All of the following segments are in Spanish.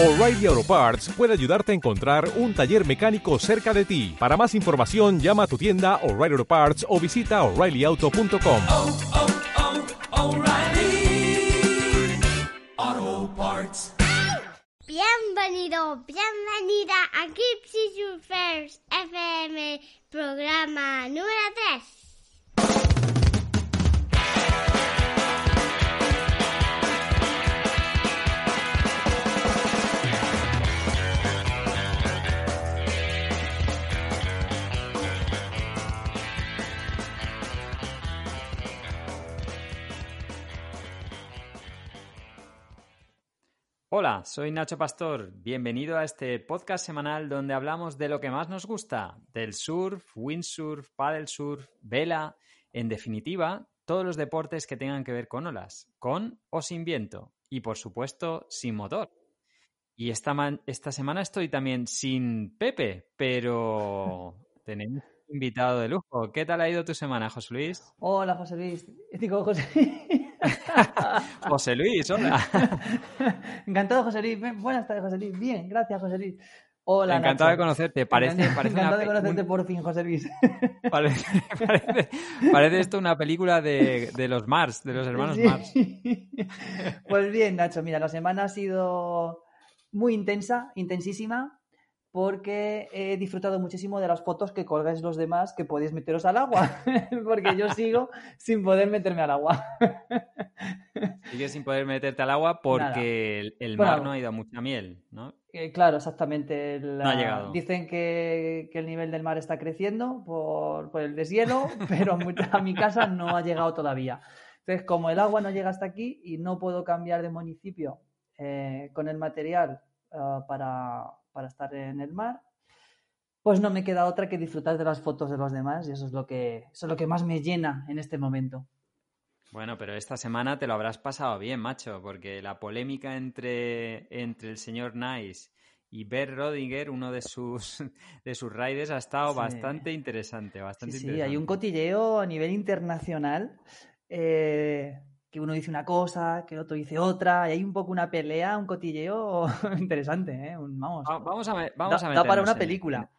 O'Reilly Auto Parts puede ayudarte a encontrar un taller mecánico cerca de ti. Para más información, llama a tu tienda O'Reilly Auto Parts o visita oreillyauto.com. oh, oh, Parts. Bienvenido, bienvenida a Gypsy Surfers FM, programa número 3. Hola, soy Nacho Pastor. Bienvenido a este podcast semanal donde hablamos de lo que más nos gusta, del surf, windsurf, paddle surf, vela, en definitiva, todos los deportes que tengan que ver con olas, con o sin viento y por supuesto sin motor. Y esta, esta semana estoy también sin Pepe, pero tenemos un invitado de lujo. ¿Qué tal ha ido tu semana, José Luis? Hola, José Luis. Digo, José José Luis, hola. Encantado, José Luis. Buenas tardes, José Luis. Bien, gracias, José Luis. Hola, Encantado de conocerte. Parece, Encantado, parece una de conocerte un- por fin, José Luis. Parece, parece, parece esto una película de, de los Mars, de los hermanos Sí. Mars. Pues bien, Nacho, mira, la semana ha sido muy intensa, intensísima, porque he disfrutado muchísimo de las fotos que colgáis los demás que podéis meteros al agua, porque yo sigo sin poder meterme al agua. Sigues sin poder meterte al agua porque el, el Bueno, mar no ha ido a mucha miel, ¿no? Eh, claro, exactamente. La- No ha llegado. Dicen que, que el nivel del mar está creciendo por, por el deshielo, pero a mi casa no ha llegado todavía. Entonces, como el agua no llega hasta aquí y no puedo cambiar de municipio eh, con el material ah, para, para estar en el mar, pues no me queda otra que disfrutar de las fotos de los demás y eso es lo que, eso es lo que más me llena en este momento. Bueno, pero esta semana te lo habrás pasado bien, macho, porque la polémica entre, entre el señor Nice y Bert Rodinger, uno de sus, de sus riders, ha estado Sí. bastante interesante, Sí, bastante sí, interesante. hay un cotilleo a nivel internacional eh, que uno dice una cosa, que el otro dice otra, y hay un poco una pelea, un cotilleo interesante, ¿eh? Un- vamos, Va- Vamos a, vamos da, a da para una en- película.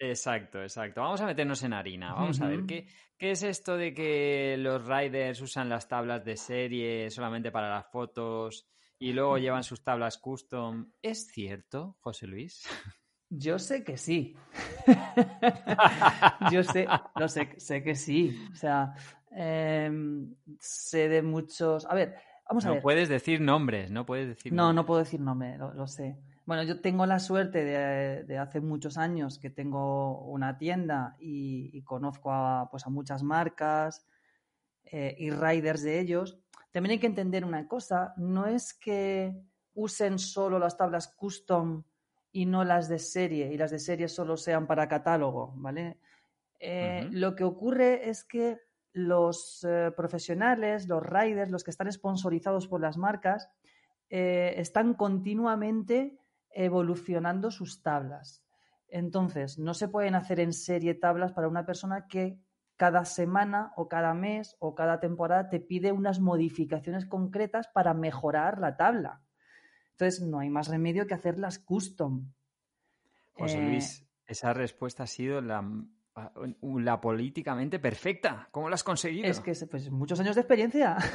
Exacto, exacto. Vamos a meternos en harina. Vamos a ver. ¿qué, ¿qué es esto de que los riders usan las tablas de serie solamente para las fotos y luego llevan sus tablas custom? ¿Es cierto, José Luis? Yo sé que sí. Yo sé, lo sé, sé que sí. O sea, em, sé de muchos. A ver, vamos a No ver. puedes decir nombres, no puedes decir No, nombres. no puedo decir nombre, lo, lo sé. Bueno, yo tengo la suerte de, de hace muchos años que tengo una tienda y, y conozco a, pues a muchas marcas eh, y riders de ellos. También hay que entender una cosa, no es que usen solo las tablas custom y no las de serie, y las de serie solo sean para catálogo, ¿vale? Eh. Lo que ocurre es que los eh, profesionales, los riders, los que están sponsorizados por las marcas, eh, están continuamente evolucionando sus tablas. Entonces, no se pueden hacer en serie tablas para una persona que cada semana o cada mes o cada temporada te pide unas modificaciones concretas para mejorar la tabla. Entonces, no hay más remedio que hacerlas custom. José Eh, Luis, esa respuesta ha sido la, la políticamente perfecta. ¿Cómo la has conseguido? Es que pues, muchos años de experiencia.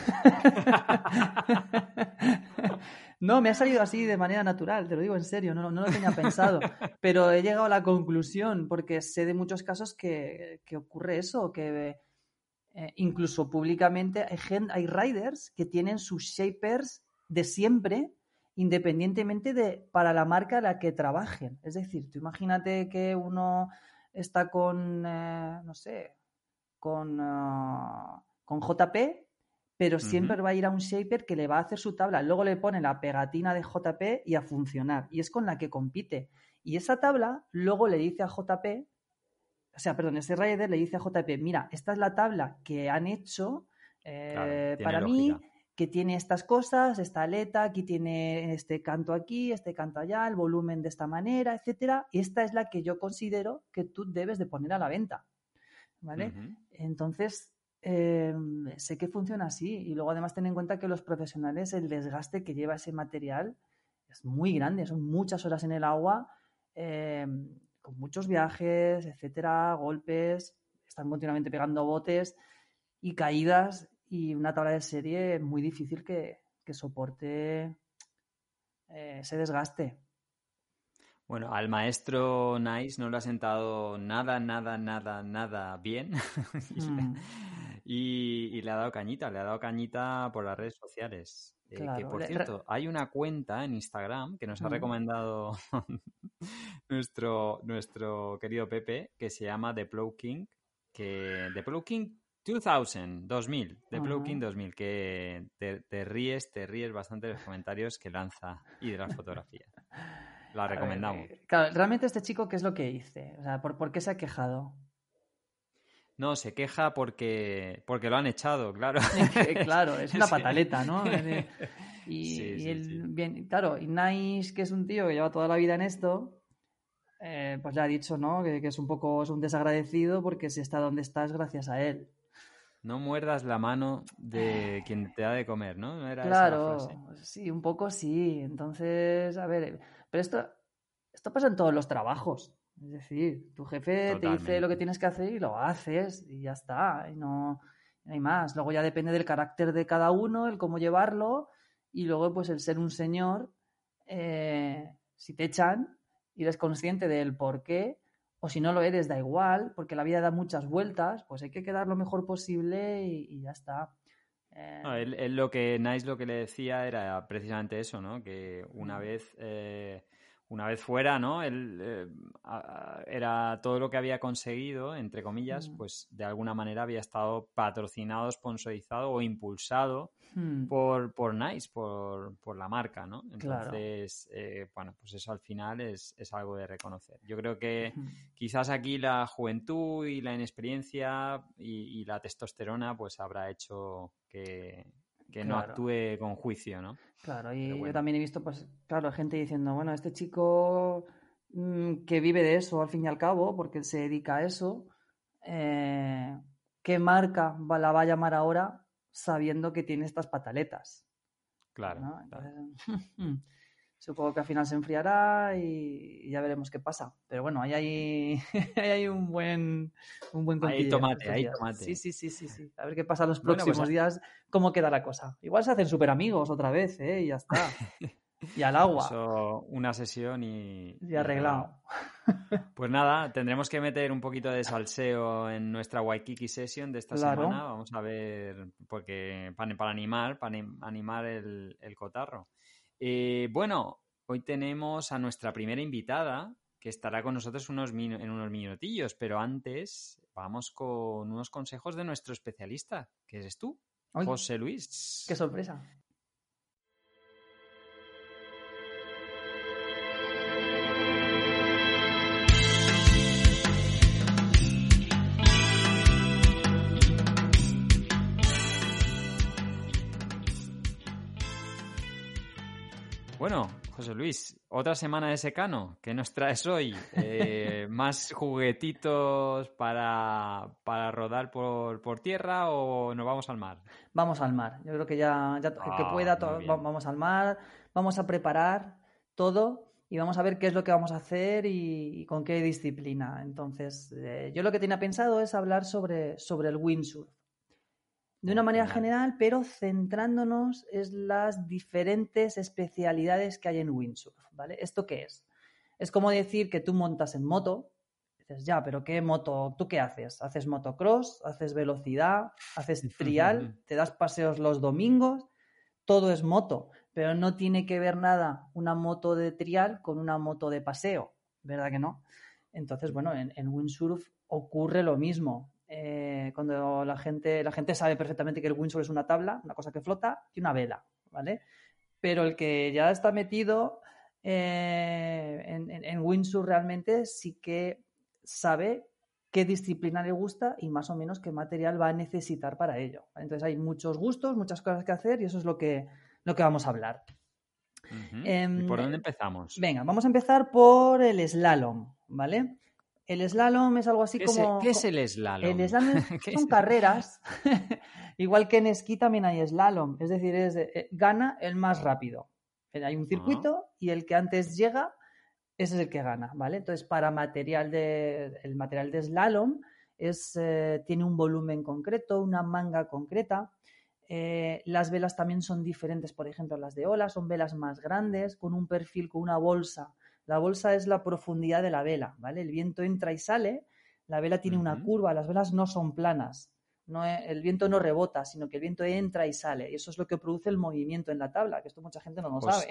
No, me ha salido así de manera natural, te lo digo en serio, no, no lo tenía pensado. Pero he llegado a la conclusión, porque sé de muchos casos que, que ocurre eso, que eh, incluso públicamente hay, hay riders que tienen sus shapers de siempre, independientemente de para la marca a la que trabajen. Es decir, tú imagínate que uno está con, eh, no sé, con, ah, con JP, pero siempre va a ir a un shaper que le va a hacer su tabla. Luego le pone la pegatina de JP y a funcionar. Y es con la que compite. Y esa tabla luego le dice a JP, o sea, perdón, ese rider le dice a JP, mira, esta es la tabla que han hecho eh, Claro, para mí, lógica. Que tiene estas cosas, esta aleta, aquí tiene este canto aquí, este canto allá, el volumen de esta manera, etcétera. Esta es la que yo considero que tú debes de poner a la venta. ¿Vale? Entonces, eh, sé que funciona así. Y luego además ten en cuenta que los profesionales, el desgaste que lleva ese material es muy grande, son muchas horas en el agua, eh, con muchos viajes, etcétera, golpes, están continuamente pegando botes y caídas y una tabla de serie muy difícil que, que soporte eh, ese desgaste. Bueno, al maestro Nice no lo ha sentado nada, nada, nada, nada bien. y, le, Mm, y- y le ha dado cañita, le ha dado cañita por las redes sociales. Eh, que Claro, por le- cierto, hay una cuenta en Instagram que nos ha Mm. recomendado nuestro, nuestro querido Pepe, que se llama The Plow King, que The Plow King 2000, 2000, The Plow Ajá. King 2000, que te, te ríes, te ríes bastante de los comentarios que lanza y de las fotografías. La ver, recomendamos. eh, claro, realmente este chico, ¿qué es lo que dice? O sea, ¿por, por qué se ha quejado? No, se queja porque, porque lo han echado, claro. Claro, es una pataleta, ¿no? De- Y, Sí, y sí, él, sí. bien, claro, y Nice, que es un tío que lleva toda la vida en esto, eh, pues ya ha dicho, ¿no? Que, que es un poco es un desagradecido porque si está donde está es gracias a él. No muerdas la mano de quien te da de comer, ¿no? ¿No era esa la Claro, frase? sí, un poco sí. Entonces, a ver, pero esto, esto pasa en todos los trabajos. Es decir, tu jefe te dice lo que tienes que hacer y lo haces y ya está. Y no, no hay más. Luego ya depende del carácter de cada uno, el cómo llevarlo y luego pues el ser un señor, eh, si te echan y eres consciente del por qué o si no lo eres, da igual, porque la vida da muchas vueltas, pues hay que quedar lo mejor posible y, y ya está. Eh, No, él, él lo que Nice lo que le decía era precisamente eso, ¿no? Que una Mm. vez eh, una vez fuera, ¿no? Él eh, era todo lo que había conseguido, entre comillas, Mm. pues de alguna manera había estado patrocinado, sponsorizado o impulsado hmm. por, por Nice, por, por la marca, ¿no? Claro. Entonces, eh, bueno, pues eso al final es, es algo de reconocer. Yo creo que quizás aquí la juventud y la inexperiencia y, y la testosterona pues habrá hecho que, que no actúe con juicio, ¿no? Claro, y yo también he visto, pues, claro, gente diciendo, bueno, este chico mm, que vive de eso al fin y al cabo, porque se dedica a eso, eh, ¿qué marca va- la va a llamar ahora sabiendo que tiene estas pataletas? Claro. ¿no? claro. Supongo que al final se enfriará y, ya veremos qué pasa. Pero bueno, ahí hay, ahí hay un buen, un buen cotilleo tomate, días. tomate. Sí, sí, sí, sí, sí. A ver qué pasa los Bueno, pues próximos días, cómo queda la cosa. Igual se hacen súper amigos otra vez, ¿eh? Y ya está. Y al agua. Eso, una sesión y, Y arreglado. Pues nada, tendremos que meter un poquito de salseo en nuestra Waikiki Session de esta Claro. semana. Vamos a ver, porque para, para animar, para anim- animar el, el cotarro. Eh, bueno, hoy tenemos a nuestra primera invitada que estará con nosotros unos en unos minutillos, pero antes vamos con unos consejos de nuestro especialista, que eres tú, José Luis. ¡Qué sorpresa! Bueno, José Luis, otra semana de secano. ¿Qué nos traes hoy? Eh, ¿Más juguetitos para, para rodar por, por tierra o nos vamos al mar? Vamos al mar. Yo creo que ya, ya que Ah, pueda, vamos al mar, vamos a preparar todo y vamos a ver qué es lo que vamos a hacer y, y con qué disciplina. Entonces, eh, yo lo que tenía pensado es hablar sobre, sobre el windsurf. De una manera general, pero centrándonos en las diferentes especialidades que hay en windsurf, ¿vale? ¿Esto qué es? Es como decir que tú montas en moto, dices, ya, pero ¿qué moto? ¿Tú qué haces? ¿Haces motocross? ¿Haces velocidad? ¿Haces trial? ¿Te das paseos los domingos? Todo es moto, pero no tiene que ver nada una moto de trial con una moto de paseo, ¿verdad que no? Entonces, bueno, en, en windsurf ocurre lo mismo. Eh, cuando la gente, la gente sabe perfectamente que el windsurf es una tabla, una cosa que flota y una vela, ¿vale? Pero el que ya está metido eh, en, en- en windsurf realmente sí que sabe qué disciplina le gusta y más o menos qué material va a necesitar para ello. Entonces hay muchos gustos, muchas cosas que hacer y eso es lo que, lo que vamos a hablar. Em, ¿Y por dónde empezamos? Venga, vamos a empezar por el slalom, ¿vale? El slalom es algo así ¿Qué, es, como... qué es el slalom? El slalom ¿Qué son carreras, igual que en esquí también hay slalom, es decir, es eh, gana el más rápido. Hay un circuito y el que antes llega, ese es el que gana, ¿vale? Entonces, para material de, el material de slalom es, eh, tiene un volumen concreto, una manga concreta. Eh, las velas también son diferentes, por ejemplo, las de ola son velas más grandes, con un perfil, con una bolsa. La bolsa es la profundidad de la vela, ¿vale? El viento entra y sale, la vela tiene una curva, las velas no son planas. No, e- el viento no rebota, sino que el viento entra y sale. Y eso es lo que produce el movimiento en la tabla, que esto mucha gente no lo Pues- sabe.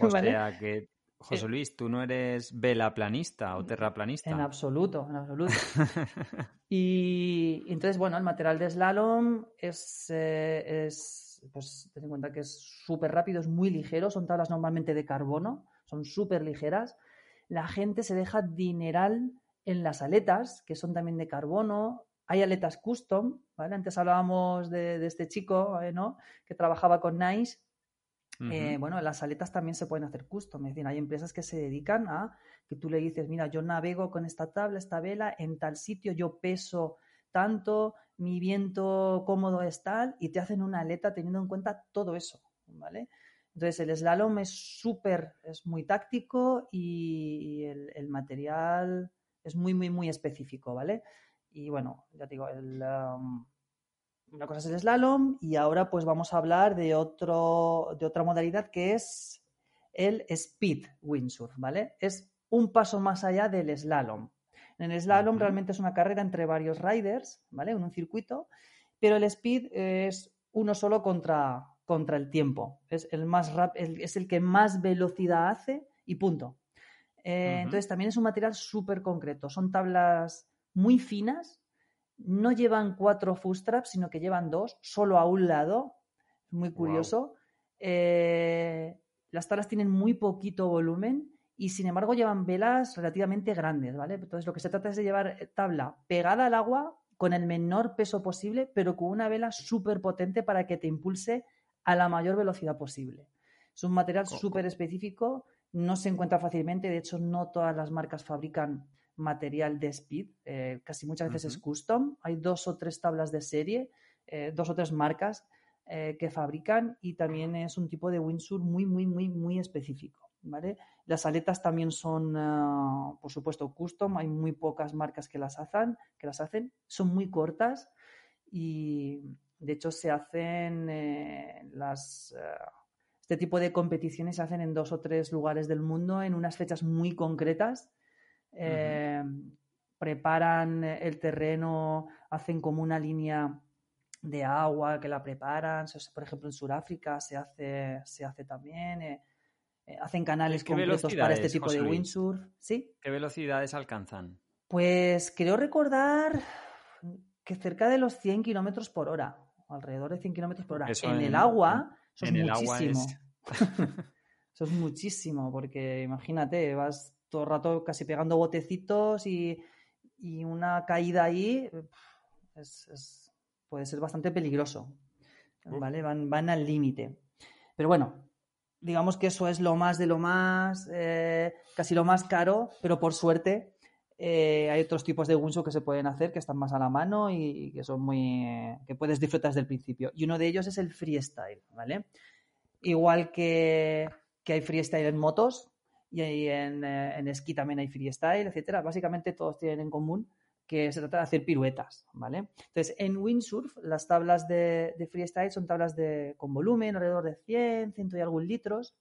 O ¿vale? sea que, José Luis, tú no eres velaplanista o terraplanista. En absoluto, en absoluto. Y entonces, bueno, el material de slalom es, eh, es pues ten en cuenta que es súper rápido, es muy ligero, son tablas normalmente de carbono, son súper ligeras. La gente se deja dineral en las aletas, que son también de carbono. Hay aletas custom, ¿vale? Antes hablábamos de, de este chico, eh, ¿no? Que trabajaba con Nice eh, bueno, las aletas también se pueden hacer custom. Es decir, hay empresas que se dedican a que tú le dices, mira, yo navego con esta tabla, esta vela, en tal sitio, yo peso tanto, mi viento cómodo es tal, y te hacen una aleta teniendo en cuenta todo eso, ¿vale? Entonces, el slalom es súper, es muy táctico y el, el material es muy, muy, muy específico, ¿vale? Y bueno, ya te digo, el, um, una cosa es el slalom y ahora pues vamos a hablar de, otro, de otra modalidad que es el speed windsurf, ¿vale? Es un paso más allá del slalom. En el slalom realmente es una carrera entre varios riders, ¿vale? En un circuito, pero el speed es uno solo contra, contra el tiempo. Es el, más rap- el- es el que más velocidad hace y punto. Eh. Entonces también es un material súper concreto. Son tablas muy finas, no llevan cuatro footstraps, sino que llevan dos, solo a un lado. Muy curioso. Eh, las tablas tienen muy poquito volumen y sin embargo llevan velas relativamente grandes, ¿vale? Entonces lo que se trata es de llevar eh, tabla pegada al agua con el menor peso posible, pero con una vela súper potente para que te impulse a la mayor velocidad posible. Es un material súper específico, no se encuentra fácilmente, de hecho no todas las marcas fabrican material de speed, eh, casi muchas veces es Ujú. custom, hay dos o tres tablas de serie, eh, dos o tres marcas eh, que fabrican y también es un tipo de windsurf muy, muy, muy, muy específico, ¿vale? Las aletas también son, ah, por supuesto, custom, hay muy pocas marcas que las hacen, que las hacen, son muy cortas y de hecho se hacen eh, las... ah, este tipo de competiciones se hacen en dos o tres lugares del mundo en unas fechas muy concretas. Eh, Preparan el terreno, hacen como una línea de agua que la preparan. Por ejemplo, en Sudáfrica se hace, se hace también. eh, eh, hacen canales ¿Qué concretos para este tipo José de windsurf. ¿Sí? ¿Qué velocidades alcanzan? Pues creo recordar que cerca de los 100 kilómetros por hora, alrededor de 100 kilómetros por hora. Eso en, en- el agua, eso en es el agua muchísimo. es- Eso es muchísimo, porque imagínate, vas todo el rato casi pegando botecitos y, y una caída ahí pf, es- es- puede ser bastante peligroso. ¿Vale? Van, van al límite. Pero bueno, digamos que eso es lo más de lo más, eh, casi lo más caro, pero por suerte eh, hay otros tipos de windsurf que se pueden hacer que están más a la mano y que son muy eh, que puedes disfrutar desde el principio. Y uno de ellos es el freestyle, ¿vale? Igual que, que hay freestyle en motos y en, eh, en esquí también hay freestyle, etcétera. Básicamente todos tienen en común que se trata de hacer piruetas, ¿vale? Entonces, en windsurf, las tablas de, de freestyle son tablas de, con volumen, alrededor de 100, 100 y algún litros.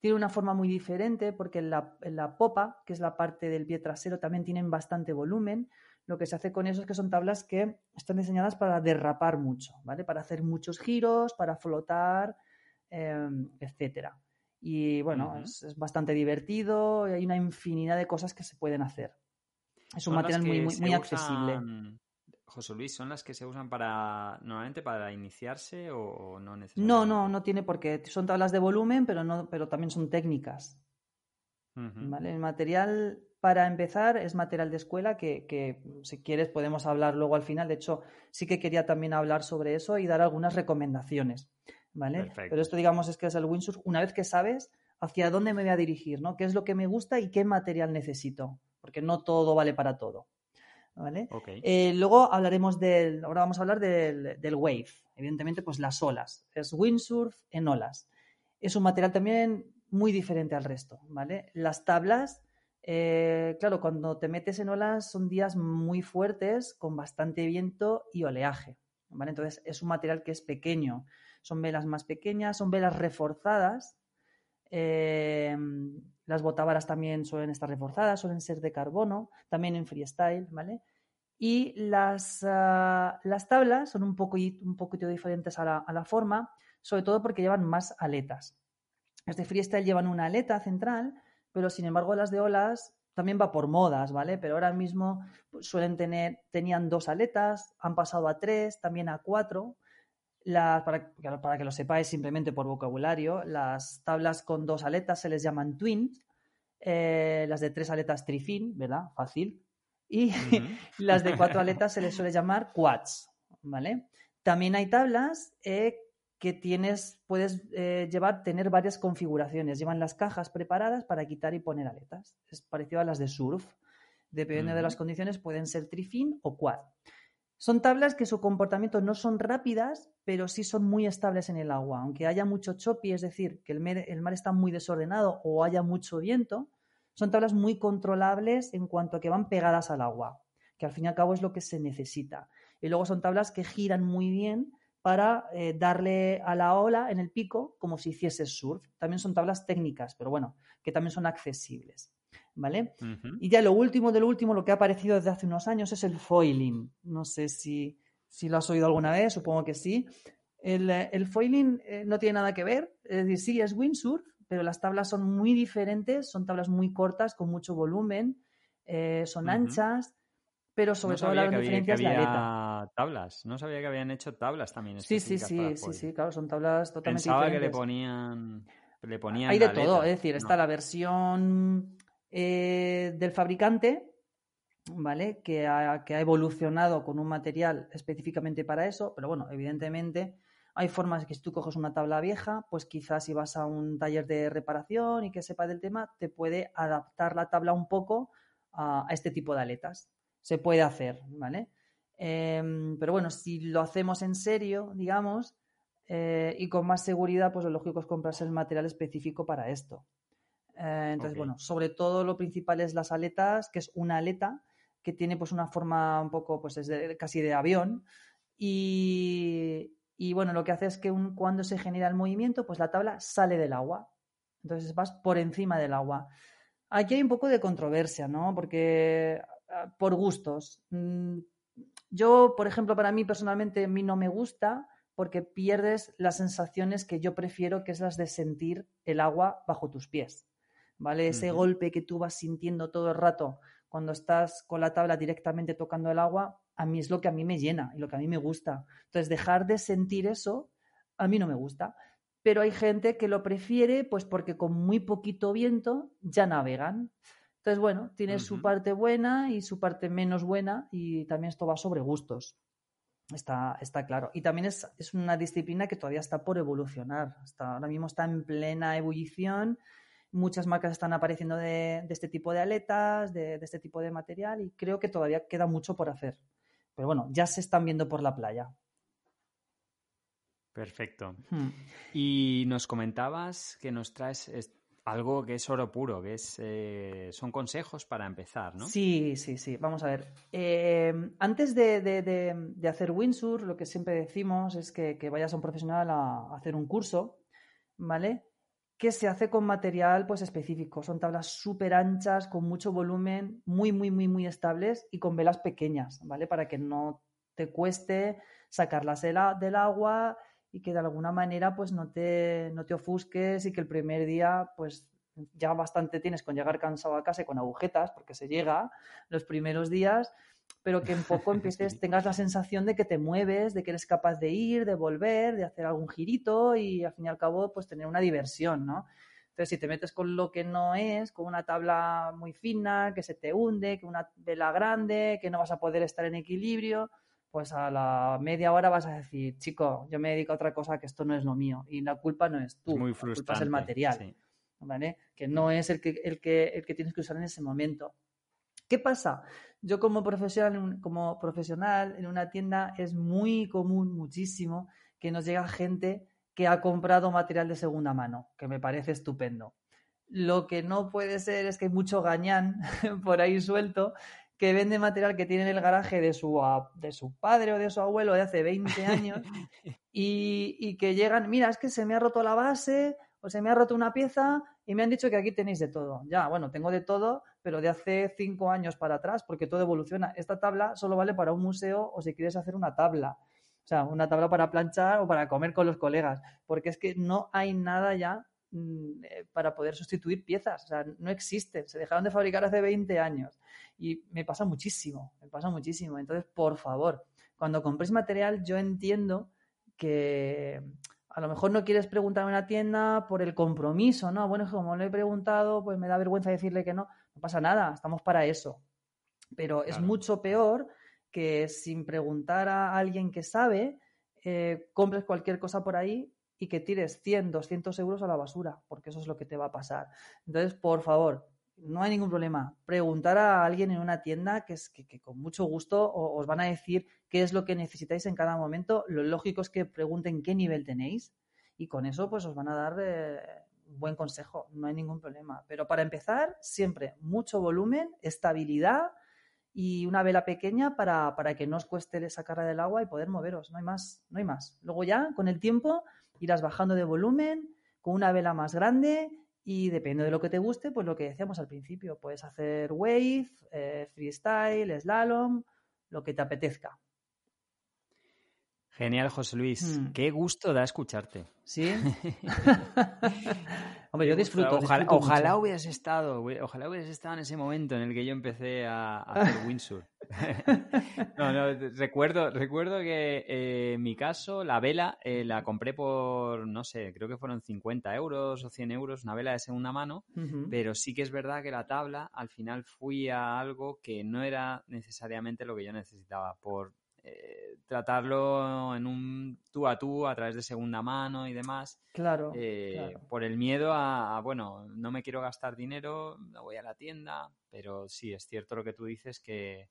Tiene una forma muy diferente porque en la, en la popa, que es la parte del pie trasero, también tienen bastante volumen. Lo que se hace con eso es que son tablas que están diseñadas para derrapar mucho, ¿vale? Para hacer muchos giros, para flotar, eh, etcétera. Y bueno, es, es bastante divertido y hay una infinidad de cosas que se pueden hacer. Es un material muy, muy accesible. José Luis, ¿son las que se usan para normalmente para iniciarse o, o no necesariamente? No, no, no tiene por qué. Son tablas de volumen, pero, no, pero también son técnicas. ¿vale? El material para empezar es material de escuela que, que, si quieres podemos hablar luego al final. De hecho, sí que quería también hablar sobre eso y dar algunas recomendaciones. ¿vale? Perfecto. Pero esto digamos es que es el windsurf una vez que sabes hacia dónde me voy a dirigir, ¿no? ¿Qué es lo que me gusta y qué material necesito? Porque no todo vale para todo. ¿Vale? Eh, luego hablaremos del. Ahora vamos a hablar del, del wave. Evidentemente, pues las olas. Es windsurf en olas. es un material también muy diferente al resto, ¿vale? Las tablas, eh, claro, cuando te metes en olas son días muy fuertes, con bastante viento y oleaje, ¿vale? Entonces es un material que es pequeño, son velas más pequeñas, son velas reforzadas. eh, las botavaras también suelen estar reforzadas, suelen ser de carbono, también en freestyle, ¿vale? Y las, ah, las tablas son un, poco, un poquito diferentes a la, a la forma, sobre todo porque llevan más aletas. Las de freestyle llevan una aleta central, pero sin embargo las de olas también va por modas, ¿vale? Pero ahora mismo pues, suelen tener, tenían dos aletas, han pasado a tres, también a cuatro. Las, para, para que lo sepáis simplemente por vocabulario, las tablas con dos aletas se les llaman twins, eh, las de tres aletas trifin, ¿verdad? Fácil. Y las de cuatro aletas se les suele llamar quads, ¿vale? También hay tablas eh, que tienes, puedes eh, llevar, tener varias configuraciones. Llevan las cajas preparadas para quitar y poner aletas. Es parecido a las de surf. Dependiendo de las condiciones, pueden ser trifin o quad. Son tablas que su comportamiento no son rápidas, pero sí son muy estables en el agua. Aunque haya mucho choppy, es decir, que el mar, el mar está muy desordenado o haya mucho viento, son tablas muy controlables en cuanto a que van pegadas al agua, que al fin y al cabo es lo que se necesita. Y luego son tablas que giran muy bien para eh, darle a la ola en el pico como si hiciese surf. También son tablas técnicas, pero bueno, que también son accesibles. ¿Vale? Y ya lo último de lo último, lo que ha aparecido desde hace unos años es el foiling. No sé si, si lo has oído alguna vez, supongo que sí. El, eh, el foiling eh, no tiene nada que ver, es decir, sí es windsurf, pero las tablas son muy diferentes, son tablas muy cortas, con mucho volumen, eh, son anchas, pero sobre no todo la diferencia es la aleta. tablas. No sabía que habían hecho tablas también. Sí, sí, sí, para sí, sí, claro, son tablas totalmente Pensaba que le diferentes. ponían, le ponían Hay de todo, aleta. es decir, No. está la versión eh, del fabricante, ¿vale? Que ha, evolucionado con un material específicamente para eso, pero bueno, evidentemente hay formas que si tú coges una tabla vieja, pues quizás si vas a un taller de reparación y que sepa del tema, te puede adaptar la tabla un poco a, a este tipo de aletas. Se puede hacer, ¿vale? Em, pero bueno, si lo hacemos en serio, digamos, eh, y con más seguridad, pues lo lógico es comprarse el material específico para esto. Eh, entonces, bueno, sobre todo lo principal es las aletas, que es una aleta que tiene pues una forma un poco, pues es de- casi de avión. Y, y, bueno, lo que hace es que un- cuando se genera el movimiento, pues la tabla sale del agua. Entonces vas por encima del agua. Aquí hay un poco de controversia, ¿no? Porque ah, por gustos. Mm, Yo, por ejemplo, para mí personalmente, a mí no me gusta porque pierdes las sensaciones que yo prefiero, que es las de sentir el agua bajo tus pies. ¿Vale? Ese golpe que tú vas sintiendo todo el rato cuando estás con la tabla directamente tocando el agua, a mí es lo que a mí me llena y lo que a mí me gusta. Entonces, dejar de sentir eso, a mí no me gusta. Pero hay gente que lo prefiere, pues porque con muy poquito viento ya navegan. Entonces, bueno, tiene su parte buena y su parte menos buena y también esto va sobre gustos. Está, está claro. Y también es, es una disciplina que todavía está por evolucionar. Está, ahora mismo está en plena ebullición. Muchas marcas están apareciendo de, de este tipo de aletas, de, de este tipo de material y creo que todavía queda mucho por hacer. Pero bueno, ya se están viendo por la playa. Perfecto. Hmm. Y nos comentabas que nos traes es- algo que es oro puro, que es eh, son consejos para empezar, ¿no? Sí, sí, sí. Vamos a ver. Eh, antes de, de- de- de hacer windsurf, lo que siempre decimos es que, que vayas a un profesional a, a hacer un curso, ¿vale? Que se hace con material pues específico. Son tablas súper anchas, con mucho volumen, muy, muy, muy, muy estables y con velas pequeñas, ¿vale? Para que no te cueste sacarlas del, agua y que de alguna manera pues no te, no te ofusques y que el primer día pues ya bastante tienes con llegar cansado a casa y con agujetas, porque se llega los primeros días, pero que un poco empieces, tengas la sensación de que te mueves, de que eres capaz de ir, de volver, de hacer algún girito y al fin y al cabo pues tener una diversión, ¿no? Entonces, si te metes con lo que no es, con una tabla muy fina, que se te hunde, que una vela grande, que no vas a poder estar en equilibrio, pues a la media hora vas a decir, chico, yo me dedico a otra cosa que esto no es lo mío. Y la culpa no es tú, es muy la culpa es el material. sí. ¿vale? Que no es el que, el, que, el que tienes que usar en ese momento. ¿Qué pasa? Yo como profesional, como profesional en una tienda es muy común, muchísimo, que nos llega gente que ha comprado material de segunda mano, que me parece estupendo. Lo que no puede ser es que hay mucho gañán por ahí suelto que vende material que tiene en el garaje de su, de su padre o de su abuelo de hace 20 años y, y que llegan, mira, es que se me ha roto la base o se me ha roto una pieza y me han dicho que aquí tenéis de todo. Ya, bueno, tengo de todo, pero de hace cinco años para atrás, porque todo evoluciona. Esta tabla solo vale para un museo o si quieres hacer una tabla. O sea, una tabla para planchar o para comer con los colegas, porque es que no hay nada ya mm, eh, para poder sustituir piezas, o sea, no existen, se dejaron de fabricar hace 20 años y me pasa muchísimo, me pasa muchísimo. Entonces, por favor, cuando compréis material, yo entiendo que a lo mejor no quieres preguntar en una tienda por el compromiso, ¿no? Bueno, como le he preguntado, pues me da vergüenza decirle que no, no pasa nada, estamos para eso. Pero es mucho peor que sin preguntar a alguien que sabe, eh, compres cualquier cosa por ahí y que tires 100, 200 euros a la basura, porque eso es lo que te va a pasar. Entonces, por favor, no hay ningún problema. Preguntar a alguien en una tienda que, es, que, con mucho gusto os van a decir qué es lo que necesitáis en cada momento. Lo lógico es que pregunten qué nivel tenéis y con eso pues os van a dar eh, buen consejo, no hay ningún problema. Pero para empezar, siempre mucho volumen, estabilidad y una vela pequeña para, para, que no os cueste sacarla del agua y poder moveros. No hay más, no hay más. Luego ya, con el tiempo, irás bajando de volumen con una vela más grande y depende de lo que te guste, pues lo que decíamos al principio, puedes hacer wave, eh, freestyle, slalom, lo que te apetezca. Genial, José Luis. Mm. Qué gusto da escucharte. Sí. Hombre, yo disfruto. Ojalá, hubieras estado, ojalá hubieras estado en ese momento en el que yo empecé a, hacer windsurf. no, no, recuerdo, recuerdo que eh, en mi caso la vela eh, la compré por, no sé, creo que fueron 50 euros o 100 euros, una vela de segunda mano, pero sí que es verdad que la tabla al final fui a algo que no era necesariamente lo que yo necesitaba por eh, tratarlo en un tú a tú a través de segunda mano y demás. Claro, eh, Por el miedo a, bueno, no me quiero gastar dinero, no voy a la tienda, pero sí, es cierto lo que tú dices que,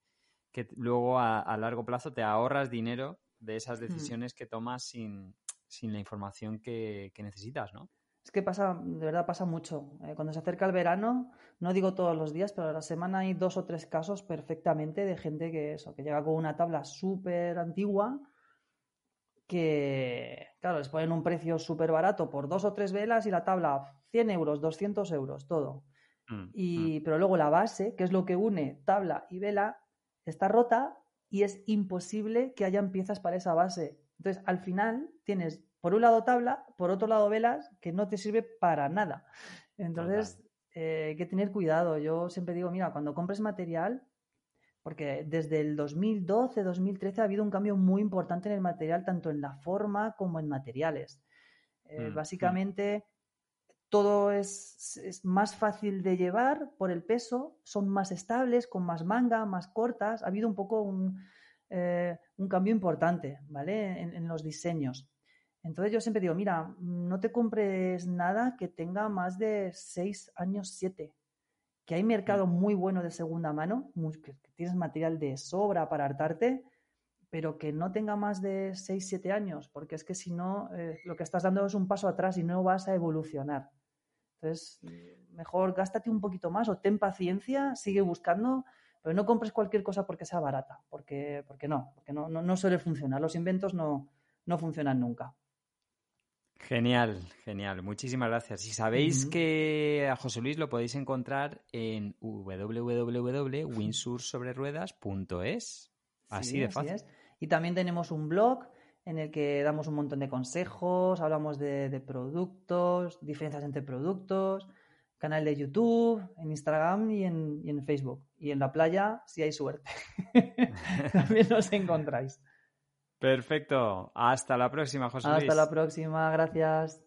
que luego a, largo plazo te ahorras dinero de esas hmm. decisiones que tomas sin, sin la información que, que necesitas, ¿no? Es que pasa, de verdad pasa mucho. Eh, cuando se acerca el verano, no digo todos los días, pero a la semana hay dos o tres casos perfectamente de gente que eso, que llega con una tabla súper antigua, que, claro, les ponen un precio súper barato por dos o tres velas y la tabla 100 euros, 200 euros, todo. Mm, y, mm. Pero luego la base, que es lo que une tabla y vela, está rota y es imposible que hayan piezas para esa base. Entonces, al final tienes por un lado tabla, por otro lado velas, que no te sirve para nada. Entonces, eh, hay que tener cuidado. Yo siempre digo, mira, cuando compres material, porque desde el 2012, 2013 ha habido un cambio muy importante en el material, tanto en la forma como en materiales. Eh, mm, básicamente, todo es, es, más fácil de llevar por el peso, son más estables, con más manga, más cortas. Ha habido un poco un, eh, un cambio importante, ¿vale? en los diseños. Entonces yo siempre digo, mira, no te compres nada que tenga más de seis años, siete. Que hay mercado muy bueno de segunda mano, que tienes material de sobra para hartarte, pero que no tenga más de seis, siete años, porque es que si no, eh, lo que estás dando es un paso atrás y no vas a evolucionar. Entonces, mejor gástate un poquito más o ten paciencia, sigue buscando, pero no compres cualquier cosa porque sea barata, porque, porque no, porque no, no, no suele funcionar. Los inventos no, no funcionan nunca. Genial, genial. Muchísimas gracias. Y sabéis que a José Luis lo podéis encontrar en www.windsursobreruedas.es. Así de fácil. Y también tenemos un blog en el que damos un montón de consejos, hablamos de, productos, diferencias entre productos, canal de YouTube, en Instagram y en, y en Facebook. Y en la playa, si hay suerte. también nos encontráis. Perfecto. Hasta la próxima, José Luis. Hasta la próxima, gracias.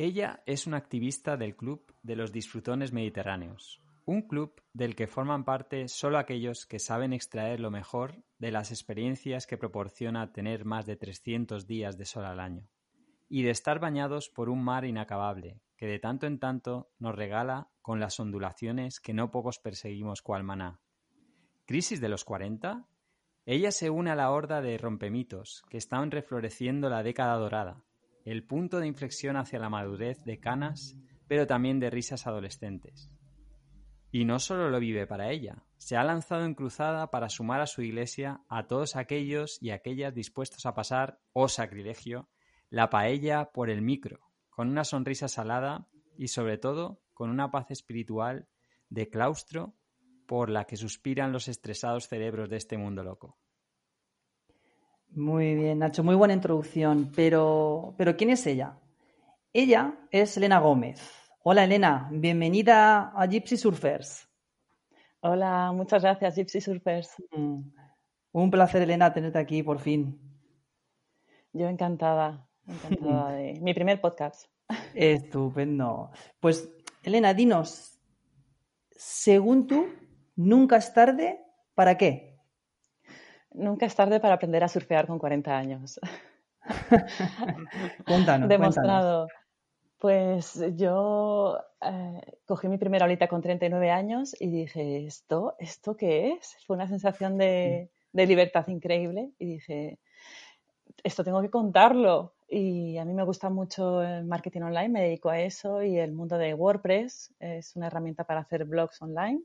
Ella es una activista del Club de los Disfrutones Mediterráneos un club del que forman parte solo aquellos que saben extraer lo mejor de las experiencias que proporciona tener más de 300 días de sol al año y de estar bañados por un mar inacabable que de tanto en tanto nos regala con las ondulaciones que no pocos perseguimos cual maná. ¿Crisis de los 40? Ella se une a la horda de rompemitos que están refloreciendo la década dorada, el punto de inflexión hacia la madurez de canas, pero también de risas adolescentes. Y no solo lo vive para ella, se ha lanzado en cruzada para sumar a su iglesia a todos aquellos y aquellas dispuestos a pasar, oh sacrilegio, la paella por el micro, con una sonrisa salada y sobre todo con una paz espiritual de claustro por la que suspiran los estresados cerebros de este mundo loco. Muy bien, Nacho, muy buena introducción, pero, pero ¿quién es ella? Ella es Elena Gómez. Hola Elena, bienvenida a Gypsy Surfers. Hola, muchas gracias Gypsy Surfers. Mm, Un placer Elena tenerte aquí por fin. Yo encantada, encantada de mi primer podcast. Estupendo. Pues Elena, dinos, según tú, nunca es tarde, ¿para qué? Nunca es tarde para aprender a surfear con 40 años. Cuéntanos, Demostrado. Pues yo eh, cogí mi primera olita con 39 años y dije, ¿esto, ¿esto qué es? Fue una sensación de, de libertad increíble y dije, esto tengo que contarlo. Y a mí me gusta mucho el marketing online, me dedico a eso y el mundo de WordPress es una herramienta para hacer blogs online.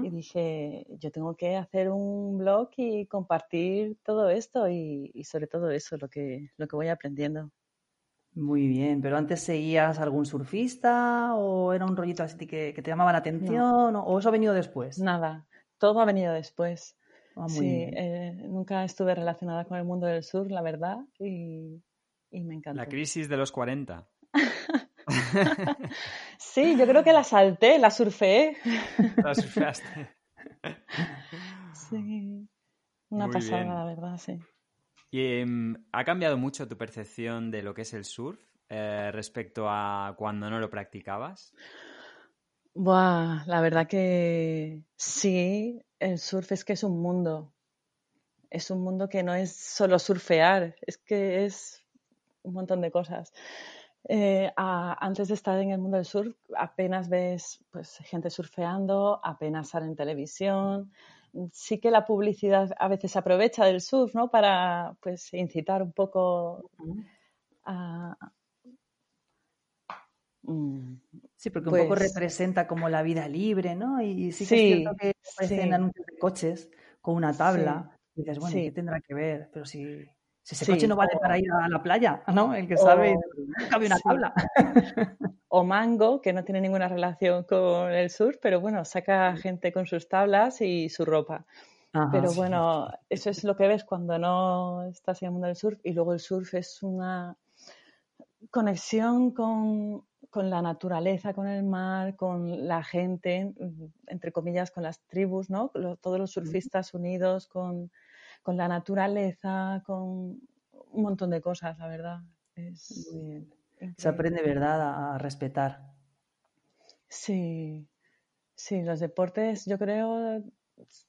Y dije, yo tengo que hacer un blog y compartir todo esto y, y sobre todo eso, lo que, lo que voy aprendiendo. Muy bien, pero antes seguías algún surfista o era un rollito así que, que te llamaba la atención o, o eso ha venido después. Nada, todo ha venido después. Ah, Sí, eh, nunca estuve relacionada con el mundo del sur, la verdad, y, y me encantó. La crisis de los 40. Sí, yo creo que la salté, la surfeé. La surfeaste. Sí, una Muy pasada, bien. la verdad, sí. ¿Y em, ha cambiado mucho tu percepción de lo que es el surf eh, respecto a cuando no lo practicabas? Buah, la verdad que sí, el surf es que es un mundo. Es un mundo que no es solo surfear, es que es un montón de cosas. Eh, antes de estar en el mundo del surf, apenas ves pues, gente surfeando, apenas sale en televisión. Sí que la publicidad a veces aprovecha del surf, ¿no? Para pues, incitar un poco a... Mm, Sí, porque un poco Pues- representa como la vida libre, ¿no? Y sí que Sí, es cierto que aparecen sí. anuncios de coches con una tabla y dices, bueno, ¿y sí. ¿qué tendrá que ver? Pero si, si ese Sí, coche no vale o- para ir a la playa, ¿no? El que sabe, o- cabe una sí. tabla. o Mango, que no tiene ninguna relación con el surf, pero bueno, saca gente con sus tablas y su ropa. Ajá. Pero bueno, eso es lo que ves cuando no estás en el mundo del surf. Y luego el surf es una conexión con, con la naturaleza, con el mar, con la gente, entre comillas, con las tribus, ¿no? Todos los surfistas unidos con, con la naturaleza, con un montón de cosas, la verdad. Es Muy bien. Se aprende, ¿verdad?, a, a respetar. Sí, sí, los deportes, yo creo,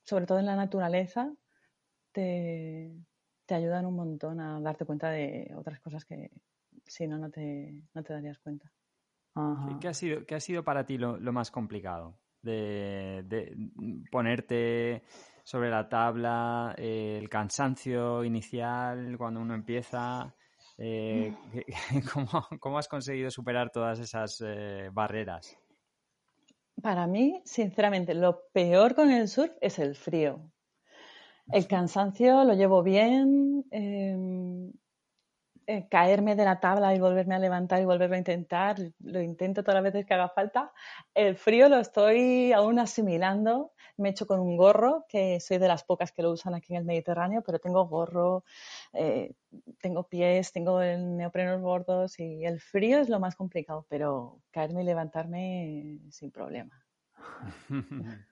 sobre todo en la naturaleza, te, te ayudan un montón a darte cuenta de otras cosas que si no, no te, no te darías cuenta. Ajá. ¿Qué ha sido, qué ha sido para ti lo, lo más complicado? De, de ponerte sobre la tabla, eh, el cansancio inicial cuando uno empieza. eh, ¿qué- ¿cómo, cómo has conseguido superar todas esas eh, barreras? Para mí, sinceramente, lo peor con el surf es el frío. El cansancio lo llevo bien. Eh, caerme de la tabla y volverme a levantar y volverlo a intentar, lo intento todas las veces que haga falta. El frío lo estoy aún asimilando. Me he hecho con un gorro, que soy de las pocas que lo usan aquí en el Mediterráneo, pero tengo gorro, eh, tengo pies, tengo el neoprenos gordos y el frío es lo más complicado, pero caerme y levantarme sin problema.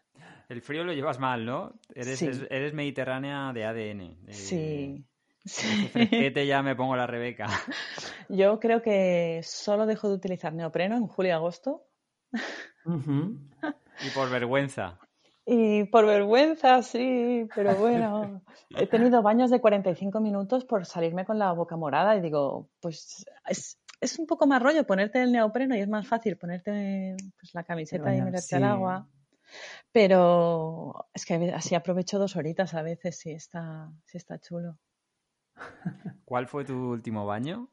El frío lo llevas mal, ¿no? Eres, Sí. eres mediterránea de ADN. de- Sí. Sí. fresquete ya me pongo la Rebeca. Yo creo que solo dejo de utilizar neopreno en julio y agosto. Y por vergüenza. Y por vergüenza, sí, pero bueno, he tenido baños de 45 minutos por salirme con la boca morada y digo, pues es, es un poco más rollo ponerte el neopreno y es más fácil ponerte pues, la camiseta y meterte sí. al agua. Pero es que así aprovecho dos horitas a veces, sí está, sí está chulo. ¿Cuál fue tu último baño?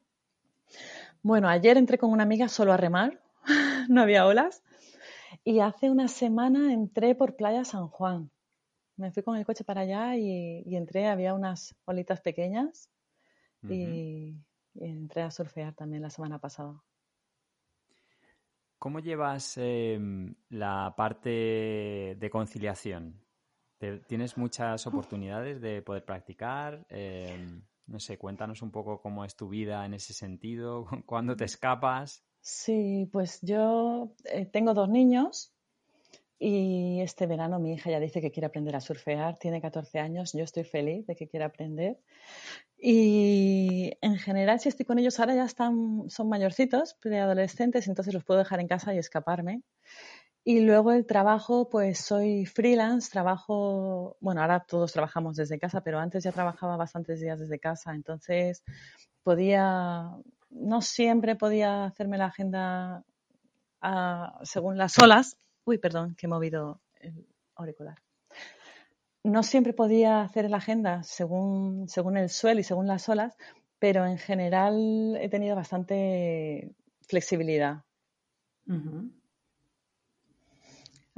Bueno, ayer entré con una amiga solo a remar, no había olas. Y hace una semana entré por Playa San Juan. Me fui con el coche para allá y, y entré, había unas olitas pequeñas y, y entré a surfear también la semana pasada. ¿Cómo llevas eh, la parte de conciliación? ¿Te- ¿Tienes muchas oportunidades de poder practicar? Eh, no sé, cuéntanos un poco cómo es tu vida en ese sentido, cuándo te escapas. Sí, pues yo eh, tengo dos niños y este verano mi hija ya dice que quiere aprender a surfear, tiene 14 años, yo estoy feliz de que quiera aprender. Y en general, si estoy con ellos ahora ya están, son mayorcitos, preadolescentes, entonces los puedo dejar en casa y escaparme. Y luego el trabajo, pues soy freelance, trabajo, bueno, ahora todos trabajamos desde casa, pero antes ya trabajaba bastantes días desde casa, entonces podía, no siempre podía hacerme la agenda según las olas. Uy, perdón, que he movido el auricular. No siempre podía hacer la agenda según, según el suelo y según las olas, pero en general he tenido bastante flexibilidad.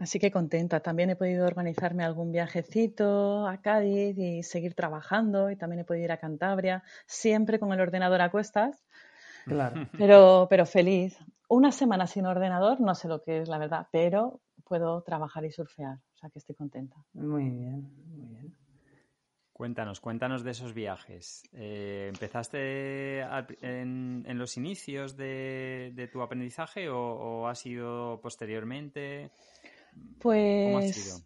Así que contenta. También he podido organizarme algún viajecito a Cádiz y seguir trabajando. Y también he podido ir a Cantabria, siempre con el ordenador a cuestas, Claro. pero, pero feliz. Una semana sin ordenador, no sé lo que es la verdad, pero puedo trabajar y surfear. O sea que estoy contenta. Muy bien, muy bien. Cuéntanos, cuéntanos de esos viajes. Eh, ¿Empezaste al en, en los inicios de, de tu aprendizaje o, o ha sido posteriormente? Pues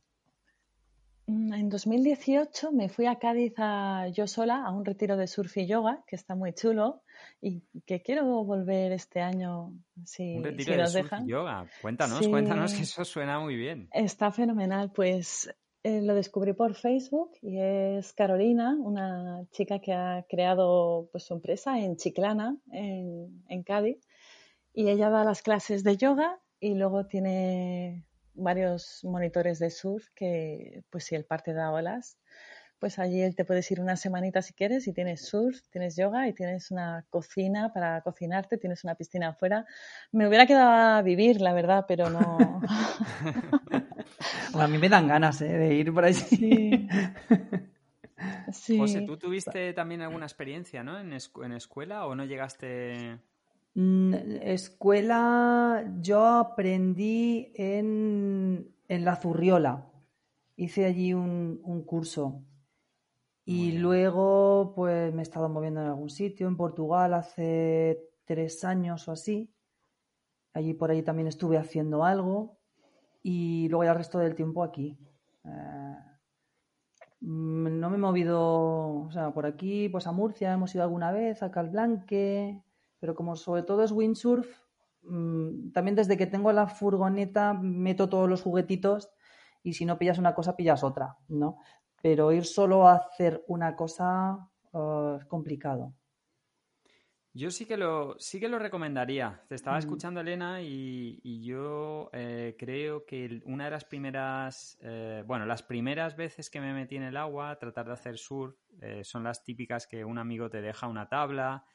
mm, en 2018 me fui a Cádiz a, yo sola a un retiro de surf y yoga, que está muy chulo y que quiero volver este año si, Un si retiro de nos surf dejan. y yoga. Cuéntanos, Sí. cuéntanos, que eso suena muy bien. Está fenomenal, pues eh, lo descubrí por Facebook y es Carolina, una chica que ha creado pues, su empresa en Chiclana, en, en Cádiz, y ella da las clases de yoga y luego tiene varios monitores de surf que, pues si el par te da olas, pues allí él te puedes ir una semanita si quieres y tienes surf, tienes yoga y tienes una cocina para cocinarte, tienes una piscina afuera. Me hubiera quedado a vivir, la verdad, pero no. A mí me dan ganas ¿eh? de ir por allí. Sí. Sí. José, ¿tú tuviste también alguna experiencia ¿no? en, escu- en escuela o no llegaste...? Mm, Escuela, yo aprendí en, en La Zurriola. Hice allí un, un curso. Y luego, pues me he estado moviendo en algún sitio, en Portugal, hace tres años o así. Allí por ahí también estuve haciendo algo. Y luego ya el resto del tiempo aquí. Eh, mm, no me he movido, o sea, por aquí, pues a Murcia hemos ido alguna vez, a Calblanque, pero como sobre todo es windsurf, mm, también desde que tengo la furgoneta meto todos los juguetitos y si no pillas una cosa, pillas otra, ¿no? Pero ir solo a hacer una cosa eh, es complicado. Yo sí que lo, sí que lo recomendaría. Te estaba Mm. escuchando, Elena, y, y yo eh, creo que una de las primeras, eh, bueno, las primeras veces que me metí en el agua a tratar de hacer surf eh, son las típicas que un amigo te deja una tabla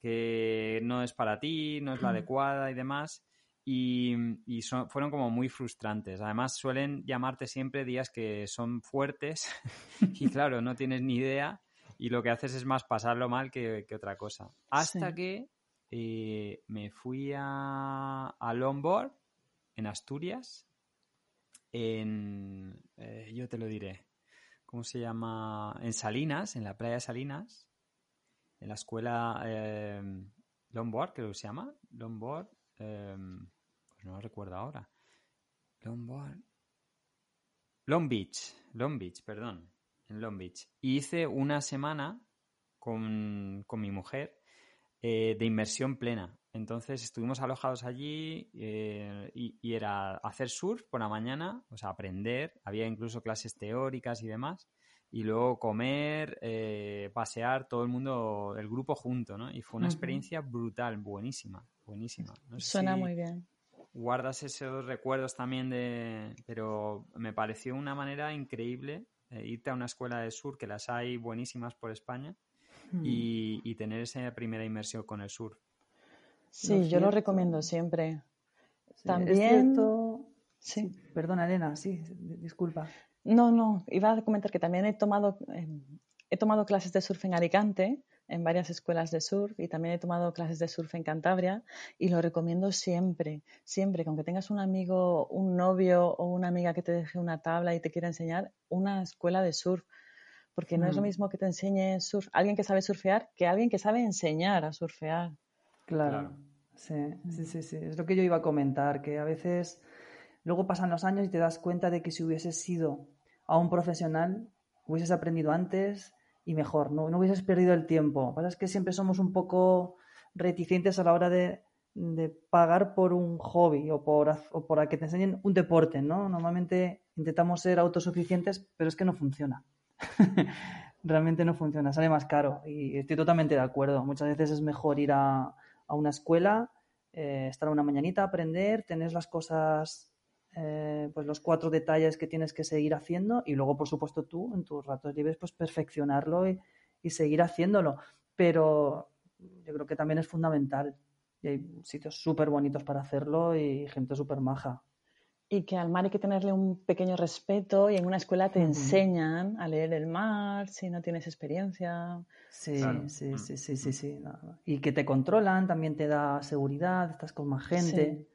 que no es para ti, no es la adecuada y demás. Y, y son- fueron como muy frustrantes. Además, suelen llamarte siempre días que son fuertes y claro, no tienes ni idea y lo que haces es más pasarlo mal que, que otra cosa. Hasta Sí. que eh, me fui a, a en Asturias, en... eh, yo te lo diré. ¿Cómo se llama? En Salinas, en la playa de Salinas, en la escuela eh, Longboard, creo que se llama. Longboard, eh, no lo recuerdo ahora. Longboard. Long Beach, Long Beach, perdón, en Long Beach. Y hice una semana con, con mi mujer eh, de inmersión plena. Entonces estuvimos alojados allí eh, y era hacer surf por la mañana, o sea, aprender, había incluso clases teóricas y demás, y luego comer, eh, pasear, todo el mundo, el grupo junto, ¿no? Y fue una experiencia brutal, buenísima, buenísima. No sé Suena si muy bien. Guardas esos recuerdos también de... Pero me pareció una manera increíble eh, irte a una escuela de surf, que las hay buenísimas por España, y, y tener esa primera inmersión con el surf. Sí, Lo yo lo recomiendo siempre. Sí, es También- cierto- Sí. Perdona, Elena, sí, di- disculpa. No, no, iba a comentar que también he tomado, eh, he tomado clases de surf en Alicante, en varias escuelas de surf, y también he tomado clases de surf en Cantabria, y lo recomiendo siempre, siempre, que aunque tengas un amigo, un novio o una amiga que te deje una tabla y te quiera enseñar, una escuela de surf, porque no es lo Mm. mismo que te enseñe surf, alguien que sabe surfear que alguien que sabe enseñar a surfear. Claro, Claro. Sí, sí, sí, sí. Es lo que yo iba a comentar, que a veces luego pasan los años y te das cuenta de que si hubieses sido a un profesional, hubieses aprendido antes y mejor, no, no hubieses perdido el tiempo. Lo que pasa es que siempre somos un poco reticentes a la hora de, de pagar por un hobby o por, o por a que te enseñen un deporte, ¿no? Normalmente intentamos ser autosuficientes, pero es que no funciona. Realmente no funciona, sale más caro y estoy totalmente de acuerdo. Muchas veces es mejor ir a, a una escuela, eh, estar una mañanita, aprender, tener las cosas, eh, pues los cuatro detalles que tienes que seguir haciendo y luego, por supuesto, tú en tus ratos libres, pues perfeccionarlo y, y seguir haciéndolo. Pero yo creo que también es fundamental y hay sitios súper bonitos para hacerlo y gente súper maja. Y que al mar hay que tenerle un pequeño respeto y en una escuela te enseñan a leer el mar si no tienes experiencia. Sí, Claro. sí, Mm. sí, sí, sí, sí. no. Y que te controlan, también te da seguridad, estás con más gente. Sí,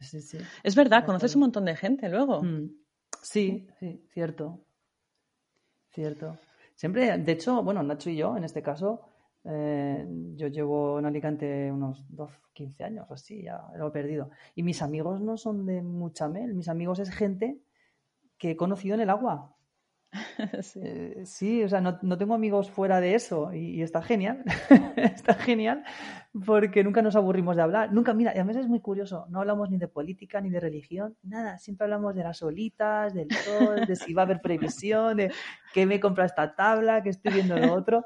sí. Es verdad, conoces un montón de gente luego. Mm. Sí, sí, cierto. Cierto. Siempre, de hecho, bueno, Nacho y yo, en este caso, eh, yo llevo en Alicante unos 12, 15 años, o así, ya lo he perdido. Y mis amigos no son de mucha mel, mis amigos es gente que he conocido en el agua. Sí. Eh, sí, o sea, no, no tengo amigos fuera de eso y, y está genial, está genial porque nunca nos aburrimos de hablar, nunca, mira, y a veces es muy curioso, no hablamos ni de política ni de religión, nada, siempre hablamos de las olitas, del sol, de si va a haber previsión, de qué me compra esta tabla, que estoy viendo lo otro,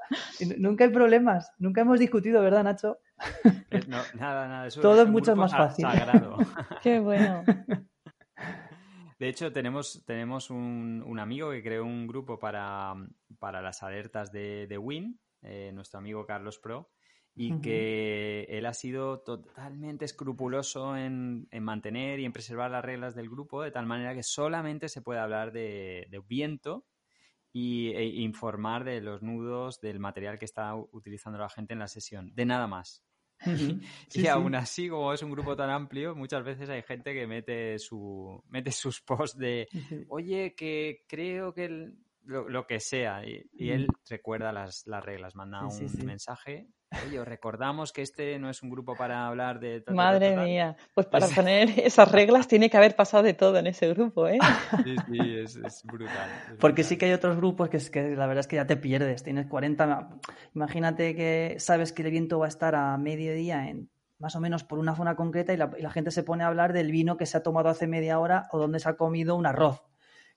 nunca hay problemas, nunca hemos discutido, ¿verdad, Nacho? Eh, no, nada, nada. Eso Todo es mucho más sa- fácil. Sagrado. Qué bueno. De hecho, tenemos, tenemos un, un amigo que creó un grupo para, para las alertas de, de Win, eh, nuestro amigo Carlos Pro, y que él ha sido totalmente escrupuloso en, en mantener y en preservar las reglas del grupo, de tal manera que solamente se puede hablar de, de viento y, e informar de los nudos del material que está utilizando la gente en la sesión, de nada más. Sí, y sí. aún así, como es un grupo tan amplio, muchas veces hay gente que mete su mete sus posts de oye, que creo que el- lo, lo que sea. Y, y él recuerda las, las reglas, manda un mensaje. Oye, os recordamos que este no es un grupo para hablar de... Madre ta, ta". mía. Pues para Es- poner esas reglas tiene que haber pasado de todo en ese grupo, ¿eh? Sí, sí, es, es brutal. es Porque brutal. sí que hay otros grupos que, es que la verdad es que ya te pierdes. Tienes 40. Imagínate que sabes que el viento va a estar a mediodía en más o menos por una zona concreta y la, y la gente se pone a hablar del vino que se ha tomado hace media hora o donde se ha comido un arroz.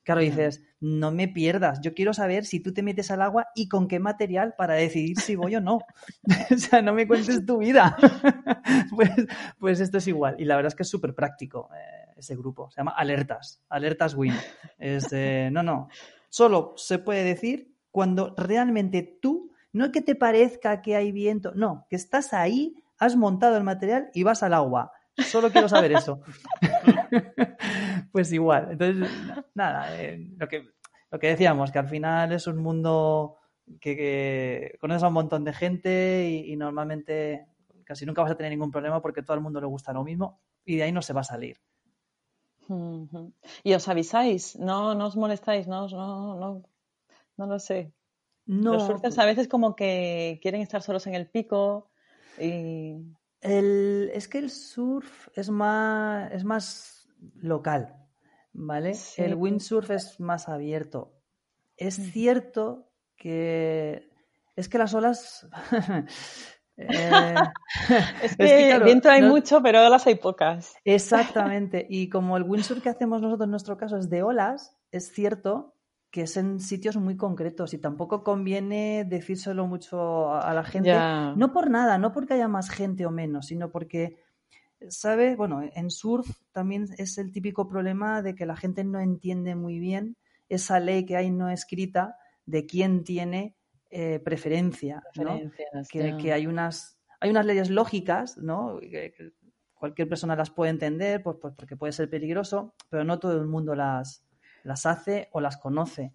Claro, dices, no me pierdas. Yo quiero saber si tú te metes al agua y con qué material para decidir si voy o no. o sea, no me cuentes tu vida. pues, pues esto es igual. Y la verdad es que es súper práctico eh, ese grupo. Se llama Alertas. Alertas Win. Es de, no, no. Solo se puede decir cuando realmente tú, no que te parezca que hay viento, no, que estás ahí, has montado el material y vas al agua. Solo quiero saber eso. pues igual. Entonces, na- nada, eh, lo, que, lo que decíamos, que al final es un mundo que, que conoces a un montón de gente y, y normalmente casi nunca vas a tener ningún problema porque todo el mundo le gusta lo mismo y de ahí no se va a salir. Y os avisáis, no, no os molestáis, no, no, no, no lo sé. No, Los surfers a veces como que quieren estar solos en el pico y El, es que el surf es más, es más local, ¿vale? Sí. El windsurf es más abierto. Es cierto que es que las olas Eh, Es es que, claro, viento hay no- mucho, pero olas hay pocas. Exactamente. Y como el windsurf que hacemos nosotros en nuestro caso es de olas, es cierto que es en sitios muy concretos y tampoco conviene decírselo mucho a la gente. No por nada, no porque haya más gente o menos, sino porque, ¿sabe? Bueno, en surf también es el típico problema de que la gente no entiende muy bien esa ley que hay no escrita de quién tiene eh, preferencia, ¿no? Que, hay unas hay unas leyes lógicas, ¿no? Que, que cualquier persona las puede entender, pues, pues porque puede ser peligroso, pero no todo el mundo las, las hace o las conoce.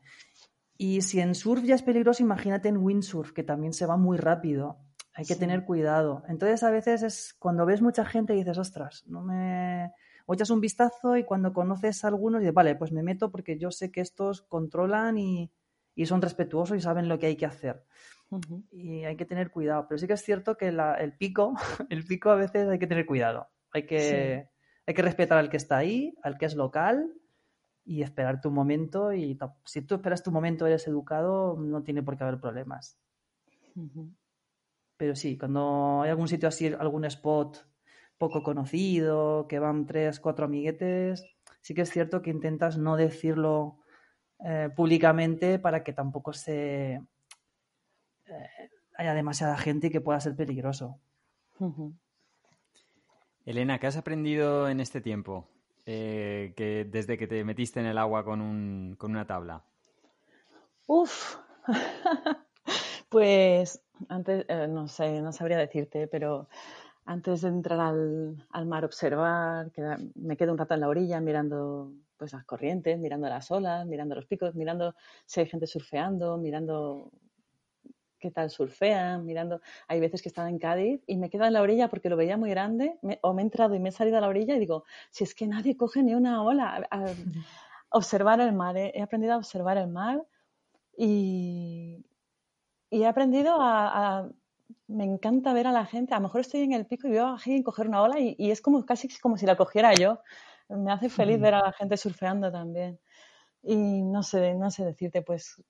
Y si en surf ya es peligroso, imagínate en windsurf, que también se va muy rápido. Hay que Sí. tener cuidado. Entonces, a veces es cuando ves mucha gente y dices, ostras, no me. O echas un vistazo y cuando conoces a algunos dices, vale, pues me meto porque yo sé que estos controlan y, y son respetuosos y saben lo que hay que hacer y hay que tener cuidado. Pero sí que es cierto que la- el pico, el pico a veces hay que tener cuidado. Hay que, hay que respetar al que está ahí, al que es local y esperar tu momento. Y si tú esperas tu momento, eres educado, no tiene por qué haber problemas. Pero sí, cuando hay algún sitio así, algún spot poco conocido, que van tres, cuatro amiguetes, sí que es cierto que intentas no decirlo eh, públicamente para que tampoco se eh, haya demasiada gente y que pueda ser peligroso. Elena, ¿qué has aprendido en este tiempo? Eh, que desde que te metiste en el agua con, un- con una tabla. Uf, pues antes, eh, no sé, no sabría decirte, pero antes de entrar al, al mar observar, queda- me quedo un rato en la orilla mirando pues las corrientes, mirando las olas, mirando los picos, mirando si hay gente surfeando, mirando qué tal surfean, mirando. Hay veces que estaba en Cádiz y me quedo en la orilla porque lo veía muy grande, me- o me he entrado y me he salido a la orilla y digo, si es que nadie coge ni una ola. A- a- observar el mar, he, he aprendido a observar el mar y, y he aprendido a, a- Me encanta ver a la gente. A lo mejor estoy en el pico y veo a alguien coger una ola y, y es como casi como si la cogiera yo. Me hace feliz ver a la gente surfeando también. Y no sé, no sé decirte, pues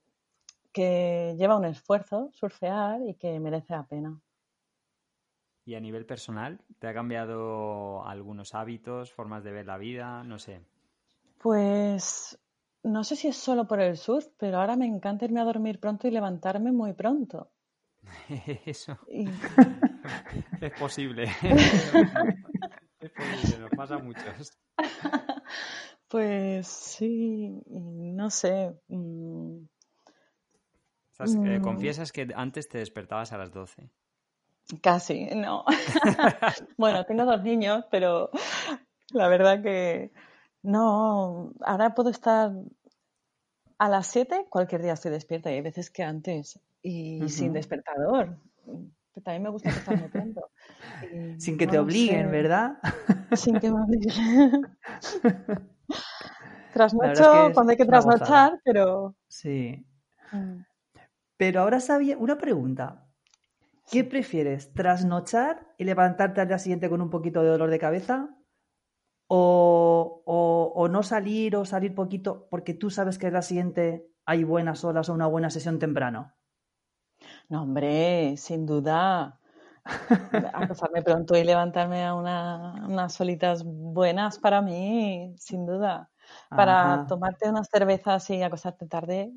que lleva un esfuerzo surfear y que merece la pena. Y a nivel personal, ¿te ha cambiado algunos hábitos, formas de ver la vida? No sé. Pues no sé si es solo por el surf, pero ahora me encanta irme a dormir pronto y levantarme muy pronto. Eso Y es posible. es posible, nos pasa a muchos. pues sí, no sé. mm, Estás- eh, Mm. confiesas que antes te despertabas a las 12. Casi, no. bueno, tengo dos niños, pero la verdad que no. Ahora puedo estar a las 7, cualquier día estoy despierta y hay veces que antes y sin despertador. Pero También me gusta acostarme pronto. Y Sin que no te obliguen, sé, ¿verdad? Sin que me obliguen. Trasnocho es que cuando hay que trasnochar, pero Sí. mm, Pero ahora sabía una pregunta. ¿Qué prefieres? ¿Trasnochar y levantarte al día siguiente con un poquito de dolor de cabeza? ¿O, o- o no salir o salir poquito porque tú sabes que día siguiente hay buenas horas o una buena sesión temprano? no, hombre, sin duda. Acostarme pronto y levantarme a una- unas solitas buenas para mí, sin duda. Para Ajá. tomarte unas cervezas y acostarte tarde,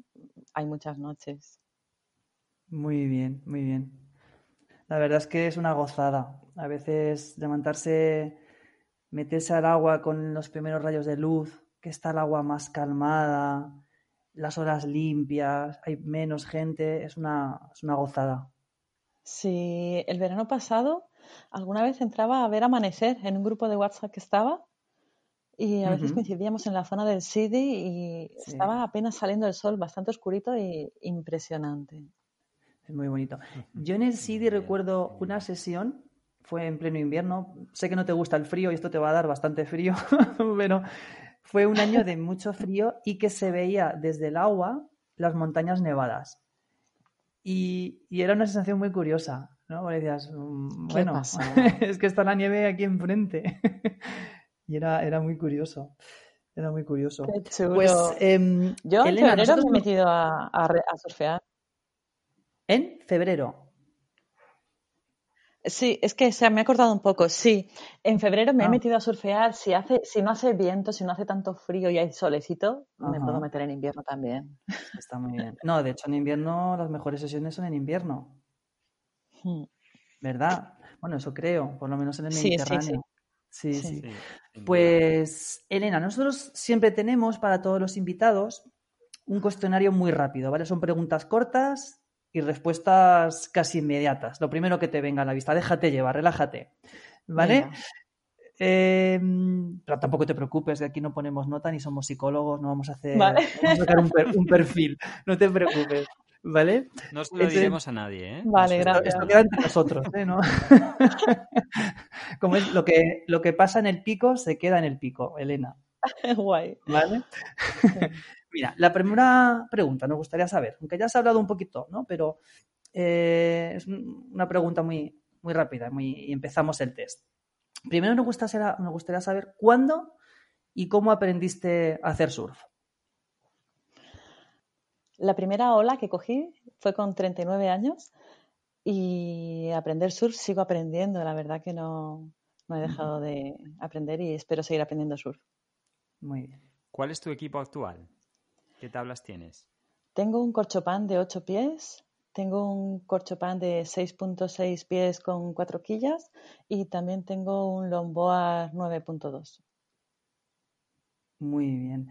hay muchas noches. Muy bien, muy bien. La verdad es que es una gozada. A veces levantarse, meterse al agua con los primeros rayos de luz, que está el agua más calmada, las horas limpias, hay menos gente, es una, es una gozada. Sí, el verano pasado alguna vez entraba a ver amanecer en un grupo de WhatsApp que estaba y a veces Ujú. coincidíamos en la zona del Sidi y Sí. estaba apenas saliendo el sol, bastante oscurito y impresionante. Es muy bonito. Yo en el bien, recuerdo una sesión, fue en pleno invierno. Sé que no te gusta el frío y esto te va a dar bastante frío, pero fue un año de mucho frío y que se veía desde el agua las montañas nevadas. Y, y era una sensación muy curiosa, ¿no? Porque decías, mm, bueno, es que está la nieve aquí enfrente. y era, era muy curioso. Era muy curioso. Qué chulo. Pues, em, Yo en febrero nosotros me he metido a, a re- a surfear. en febrero. Sí, es que se me ha cortado un poco. Sí, en febrero me he Ah. metido a surfear. Si hace, si no hace viento, si no hace tanto frío y hay solecito, me puedo meter en invierno también. Está muy bien. No, de hecho en invierno las mejores sesiones son en invierno, Mm. ¿verdad? Bueno, eso creo, por lo menos en el Sí, sí, sí. Mediterráneo. Sí, Sí. sí. Sí. Pues, Elena, nosotros siempre tenemos para todos los invitados un cuestionario muy rápido, ¿vale? Son preguntas cortas y respuestas casi inmediatas. Lo primero que te venga a la vista, déjate llevar, relájate, ¿vale? Eh, pero tampoco te preocupes, que aquí no ponemos nota ni somos psicólogos, no vamos a hacer Vale. vamos a sacar un, per- un perfil, no te preocupes, ¿vale? No se lo Ese- diremos a nadie, ¿eh? Vale, gracias. Esto queda entre nosotros, ¿eh? ¿no? Como es lo que, lo que pasa en el pico, se queda en el pico, Elena. Guay. ¿Vale? Mira, la primera pregunta nos gustaría saber, aunque ya se ha hablado un poquito, ¿no? Pero eh, es un- una pregunta muy, muy rápida muy, y empezamos el test. Primero nos gustaría, nos gustaría saber cuándo y cómo aprendiste a hacer surf. La primera ola que cogí fue con 39 años y aprender surf sigo aprendiendo. La verdad que no, no he dejado de aprender y espero seguir aprendiendo surf. Muy bien. ¿Cuál es tu equipo actual? ¿Qué tablas tienes? Tengo un corchopan de 8 pies, tengo un corchopan de 6.6 pies con 4 quillas y también tengo un longboard 9.2. Muy bien.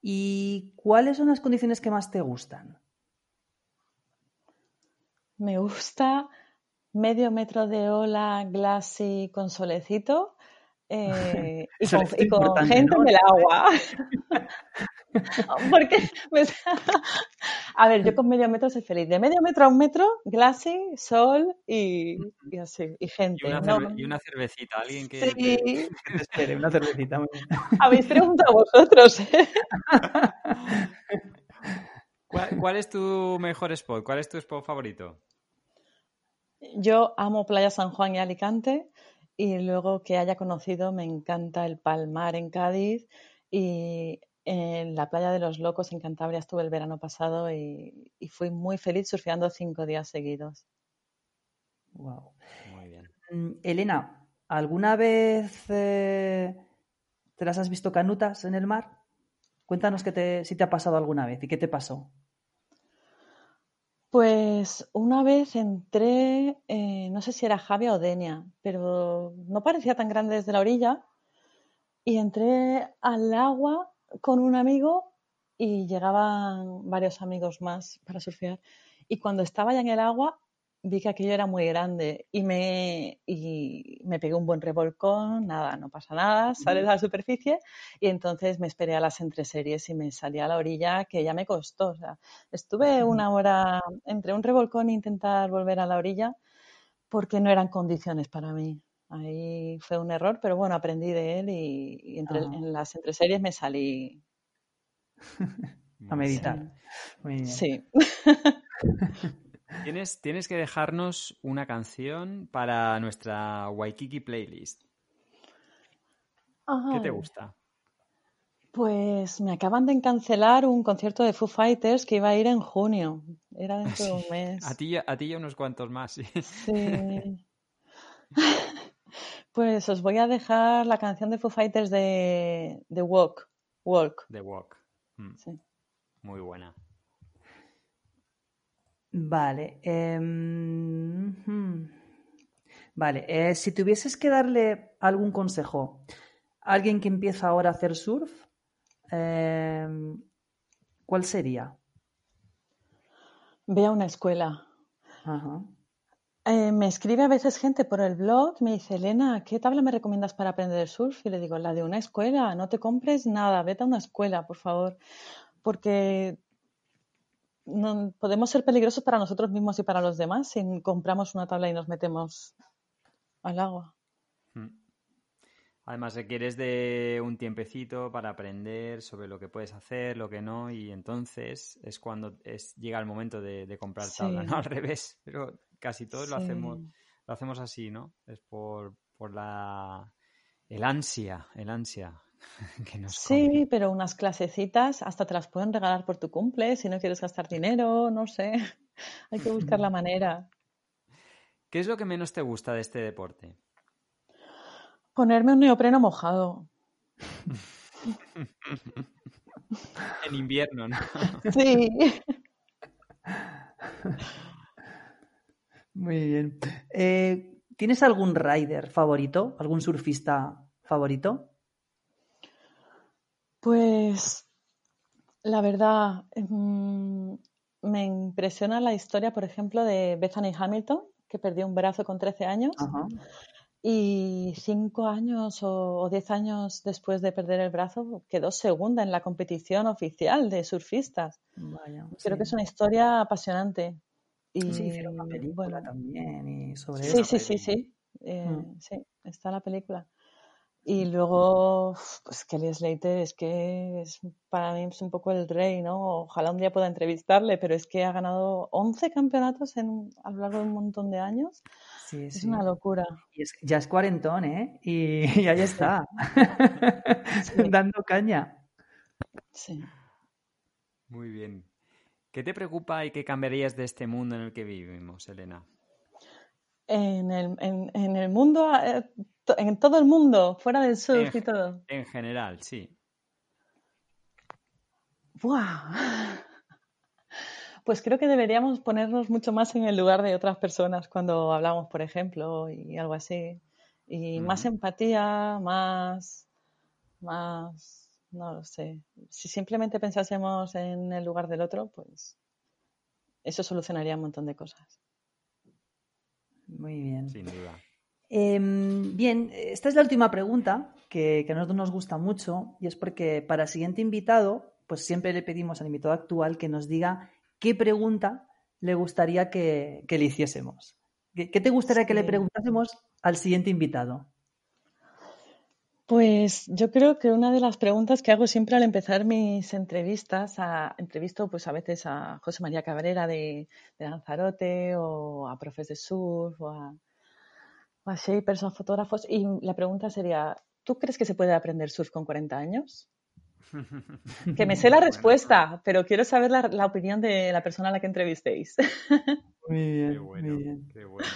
¿Y cuáles son las condiciones que más te gustan? Me gusta medio metro de ola glassy con solecito eh, y con, y gente ¿no? en el agua. Porque, a ver, yo con medio metro soy feliz. De medio metro a un metro, glassy, sol y, y así, y Y gente. una, ¿no? cerve- y una cervecita, alguien que... Sí, que- Que te espere, una cervecita. muy bien. habéis preguntado vosotros. ¿eh? ¿Cuál, cuál es tu mejor spot? ¿Cuál es tu spot favorito? Yo amo Playa San Juan y Alicante y luego que haya conocido me encanta el Palmar en Cádiz y en la Playa de los Locos en Cantabria estuve el verano pasado y, y fui muy feliz surfeando cinco días seguidos. Guau. Muy bien. Mm, Elena, ¿alguna vez eh, te las has visto canutas en el mar? Cuéntanos que te, si te ha pasado alguna vez y qué te pasó. Pues una vez entré, eh, no sé si era Javia o Denia, pero no parecía tan grande desde la orilla y entré al agua con un amigo y llegaban varios amigos más para surfear. Y cuando estaba ya en el agua, vi que aquello era muy grande y me, y me pegué un buen revolcón, nada, no pasa nada, sales a la superficie y entonces me esperé a las entreseries y me salí a la orilla que ya me costó. O sea, estuve una hora entre un revolcón e intentar volver a la orilla porque no eran condiciones para mí. Ahí fue un error, pero bueno, aprendí de él y, y entre, Ajá. en las entreseries me salí. A meditar. bien. Muy bien. Sí. Tienes, tienes que dejarnos una canción para nuestra Waikiki playlist. ¿Qué te gusta? Pues me acaban de cancelar un concierto de Foo Fighters que iba a ir en junio. Era dentro de un mes. A ti, a- a ti y a unos cuantos más. sí. Sí. Pues os voy a dejar la canción de Foo Fighters de, de Walk. Walk. The Walk. Mm, Sí. Muy buena. Vale. em. Vale, eh, si tuvieses que darle algún consejo a alguien que empieza ahora a hacer surf, em, ¿cuál sería? Ve a una escuela. Ajá. Eh, me escribe a veces gente por el blog, me dice, Elena, ¿qué tabla me recomiendas para aprender surf? Y le digo, la de una escuela, no te compres nada, vete a una escuela, por favor, porque no, podemos ser peligrosos para nosotros mismos y para los demás si compramos una tabla y nos metemos al agua. Mm. Además, requieres de un tiempecito para aprender sobre lo que puedes hacer, lo que no, y entonces es cuando es, llega el momento de, de comprar tabla, Sí. no al revés, pero casi todos lo hacemos, lo hacemos así, ¿no? Es por, por la el ansia, el ansia que nos come. Sí, pero unas clasecitas hasta te las pueden regalar por tu cumple si no quieres gastar dinero, no sé. Hay que buscar la manera. ¿Qué es lo que menos te gusta de este deporte? Ponerme un neopreno mojado. en invierno, ¿no? Sí. Muy bien. Eh, ¿Tienes algún rider favorito? ¿Algún surfista favorito? Pues la verdad, mm, me impresiona la historia, por ejemplo, de Bethany Hamilton, que perdió un brazo con 13 años. Ajá. Y cinco años o, o diez años después de perder el brazo, quedó segunda en la competición oficial de surfistas. Vaya, Creo sí. que es una historia apasionante. Y, Sí, hicieron una película bueno, también y sobre sí, eso. sí, sí, sí. Eh, Mm. sí, está la película. Y luego, pues Kelly Slater es que es, para mí es un poco el rey, ¿no? Ojalá un día pueda entrevistarle, pero es que ha ganado 11 campeonatos en, a lo largo de un montón de años. Sí, Es sí. una locura. Y es- ya es cuarentón, ¿eh? Y, y ahí está. Dando caña. Sí. Muy bien. ¿Qué te preocupa y qué cambiarías de este mundo en el que vivimos, Elena? En el, en, en el mundo, eh, en todo el mundo, fuera del surf y todo. En general, sí. ¡Buah! Pues creo que deberíamos ponernos mucho más en el lugar de otras personas cuando hablamos, por ejemplo, y algo así. Y más empatía, más, más, no lo sé. Si simplemente pensásemos en el lugar del otro, pues eso solucionaría un montón de cosas. Muy bien. Sin duda. Em, bien, esta es la última pregunta que, que a nosotros nos gusta mucho y es porque para el siguiente invitado, pues siempre le pedimos al invitado actual que nos diga qué pregunta le gustaría que, que le hiciésemos. ¿Qué, qué te gustaría que le preguntásemos al siguiente invitado? Pues yo creo que una de las preguntas que hago siempre al empezar mis entrevistas, a, entrevisto pues a veces a José María Cabrera de, de Lanzarote o a profes de surf o a, o a shapers o a fotógrafos y la pregunta sería, ¿tú crees que se puede aprender surf con 40 años? Que me sé la Bueno, respuesta, pero quiero saber la, la opinión de la persona a la que entrevistéis. Muy bien, Qué bueno, muy bien. qué bueno.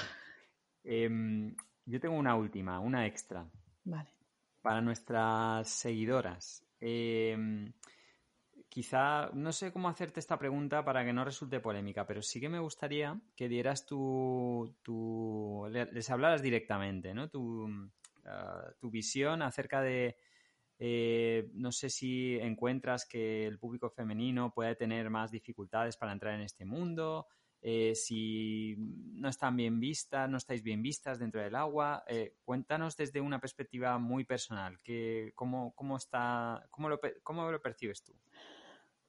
Em, yo tengo una última, una extra. Vale. Para nuestras seguidoras. Em, quizá, no sé cómo hacerte esta pregunta para que no resulte polémica, pero sí que me gustaría que dieras tu, tu- le- les hablaras directamente, ¿no? Tu, ah, tu visión acerca de, eh, no sé si encuentras que el público femenino puede tener más dificultades para entrar en este mundo, eh, si no están bien vistas, no estáis bien vistas dentro del agua. Eh, cuéntanos desde una perspectiva muy personal, que, cómo, cómo, está, cómo, lo, cómo lo percibes tú?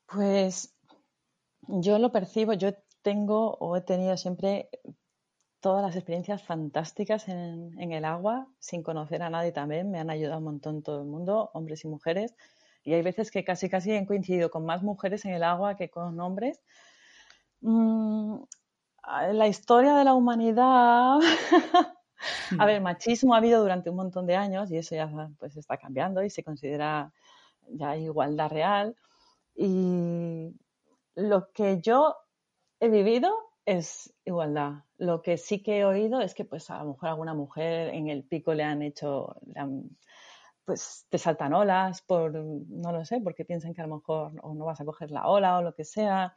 Pues yo lo percibo, yo tengo o he tenido siempre todas las experiencias fantásticas en, en el agua, sin conocer a nadie también, me han ayudado un montón todo el mundo, hombres y mujeres, y hay veces que casi casi he coincidido con más mujeres en el agua que con hombres. Mm, la historia de la humanidad, a ver, machismo ha habido durante un montón de años y eso ya pues está cambiando y se considera ya igualdad real. Y lo que yo he vivido es igualdad. Lo que sí que he oído es que pues a lo mejor a alguna mujer en el pico le han hecho, le han- pues te saltan olas por, no lo sé, porque piensan que a lo mejor o no vas a coger la ola o lo que sea.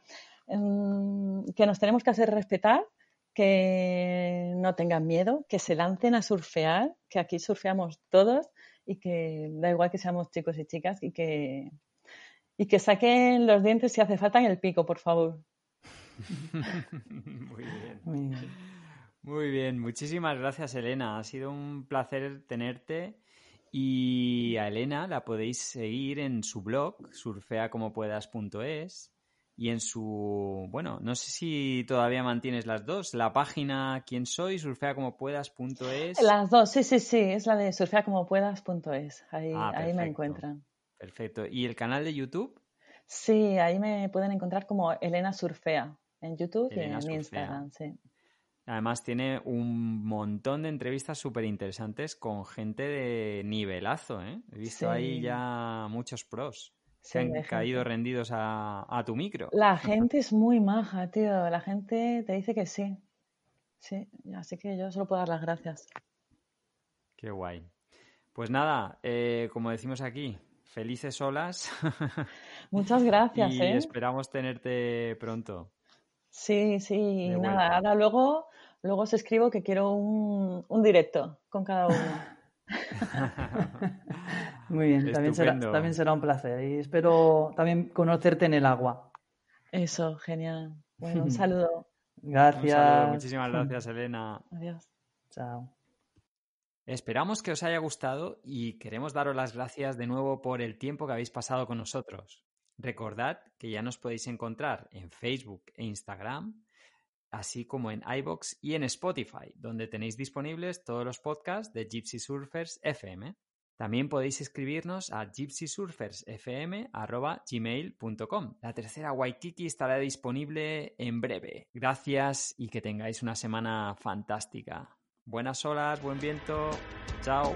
Mm, que nos tenemos que hacer respetar, que no tengan miedo, que se lancen a surfear, que aquí surfeamos todos y que da igual que seamos chicos y chicas y que, y que saquen los dientes si hace falta en el pico, por favor. Muy bien. Muy bien. Muy bien, muchísimas gracias Elena. Ha sido un placer tenerte. Y a Elena la podéis seguir en su blog, surfeacomopuedas.es, y en su, bueno, no sé si todavía mantienes las dos, la página quién soy, surfeacomopuedas.es. Las dos, sí, sí, sí, es la de surfeacomopuedas.es, ahí, Ah, ahí me encuentran. Perfecto. ¿Y el canal de YouTube? Sí, ahí me pueden encontrar como Elena Surfea en YouTube Elena y en Surfea. Instagram, sí. Además tiene un montón de entrevistas súper interesantes con gente de nivelazo, ¿eh? He visto ahí ya muchos pros Que han caído rendidos a, a tu micro. La gente es muy maja, tío. La gente te dice que sí. Sí, así que yo solo puedo dar las gracias. Qué guay. Pues nada, eh, como decimos aquí, felices olas. Muchas gracias, y ¿eh? esperamos tenerte pronto. Sí, sí, De nada, vuelta. ahora luego, luego os escribo que quiero un, un directo con cada uno. Muy bien, también será, también será un placer. Y espero también conocerte en el agua. Eso, genial. Bueno, un saludo. Un Gracias. saludo, muchísimas gracias, Elena. Adiós. Chao. Esperamos que os haya gustado y queremos daros las gracias de nuevo por el tiempo que habéis pasado con nosotros. Recordad que ya nos podéis encontrar en Facebook e Instagram, así como en iBox y en Spotify, donde tenéis disponibles todos los podcasts de Gypsy Surfers FM. También podéis escribirnos a gypsysurfersfm.gmail.com. La tercera Waikiki estará disponible en breve. Gracias y que tengáis una semana fantástica. Buenas olas, buen viento. Chao.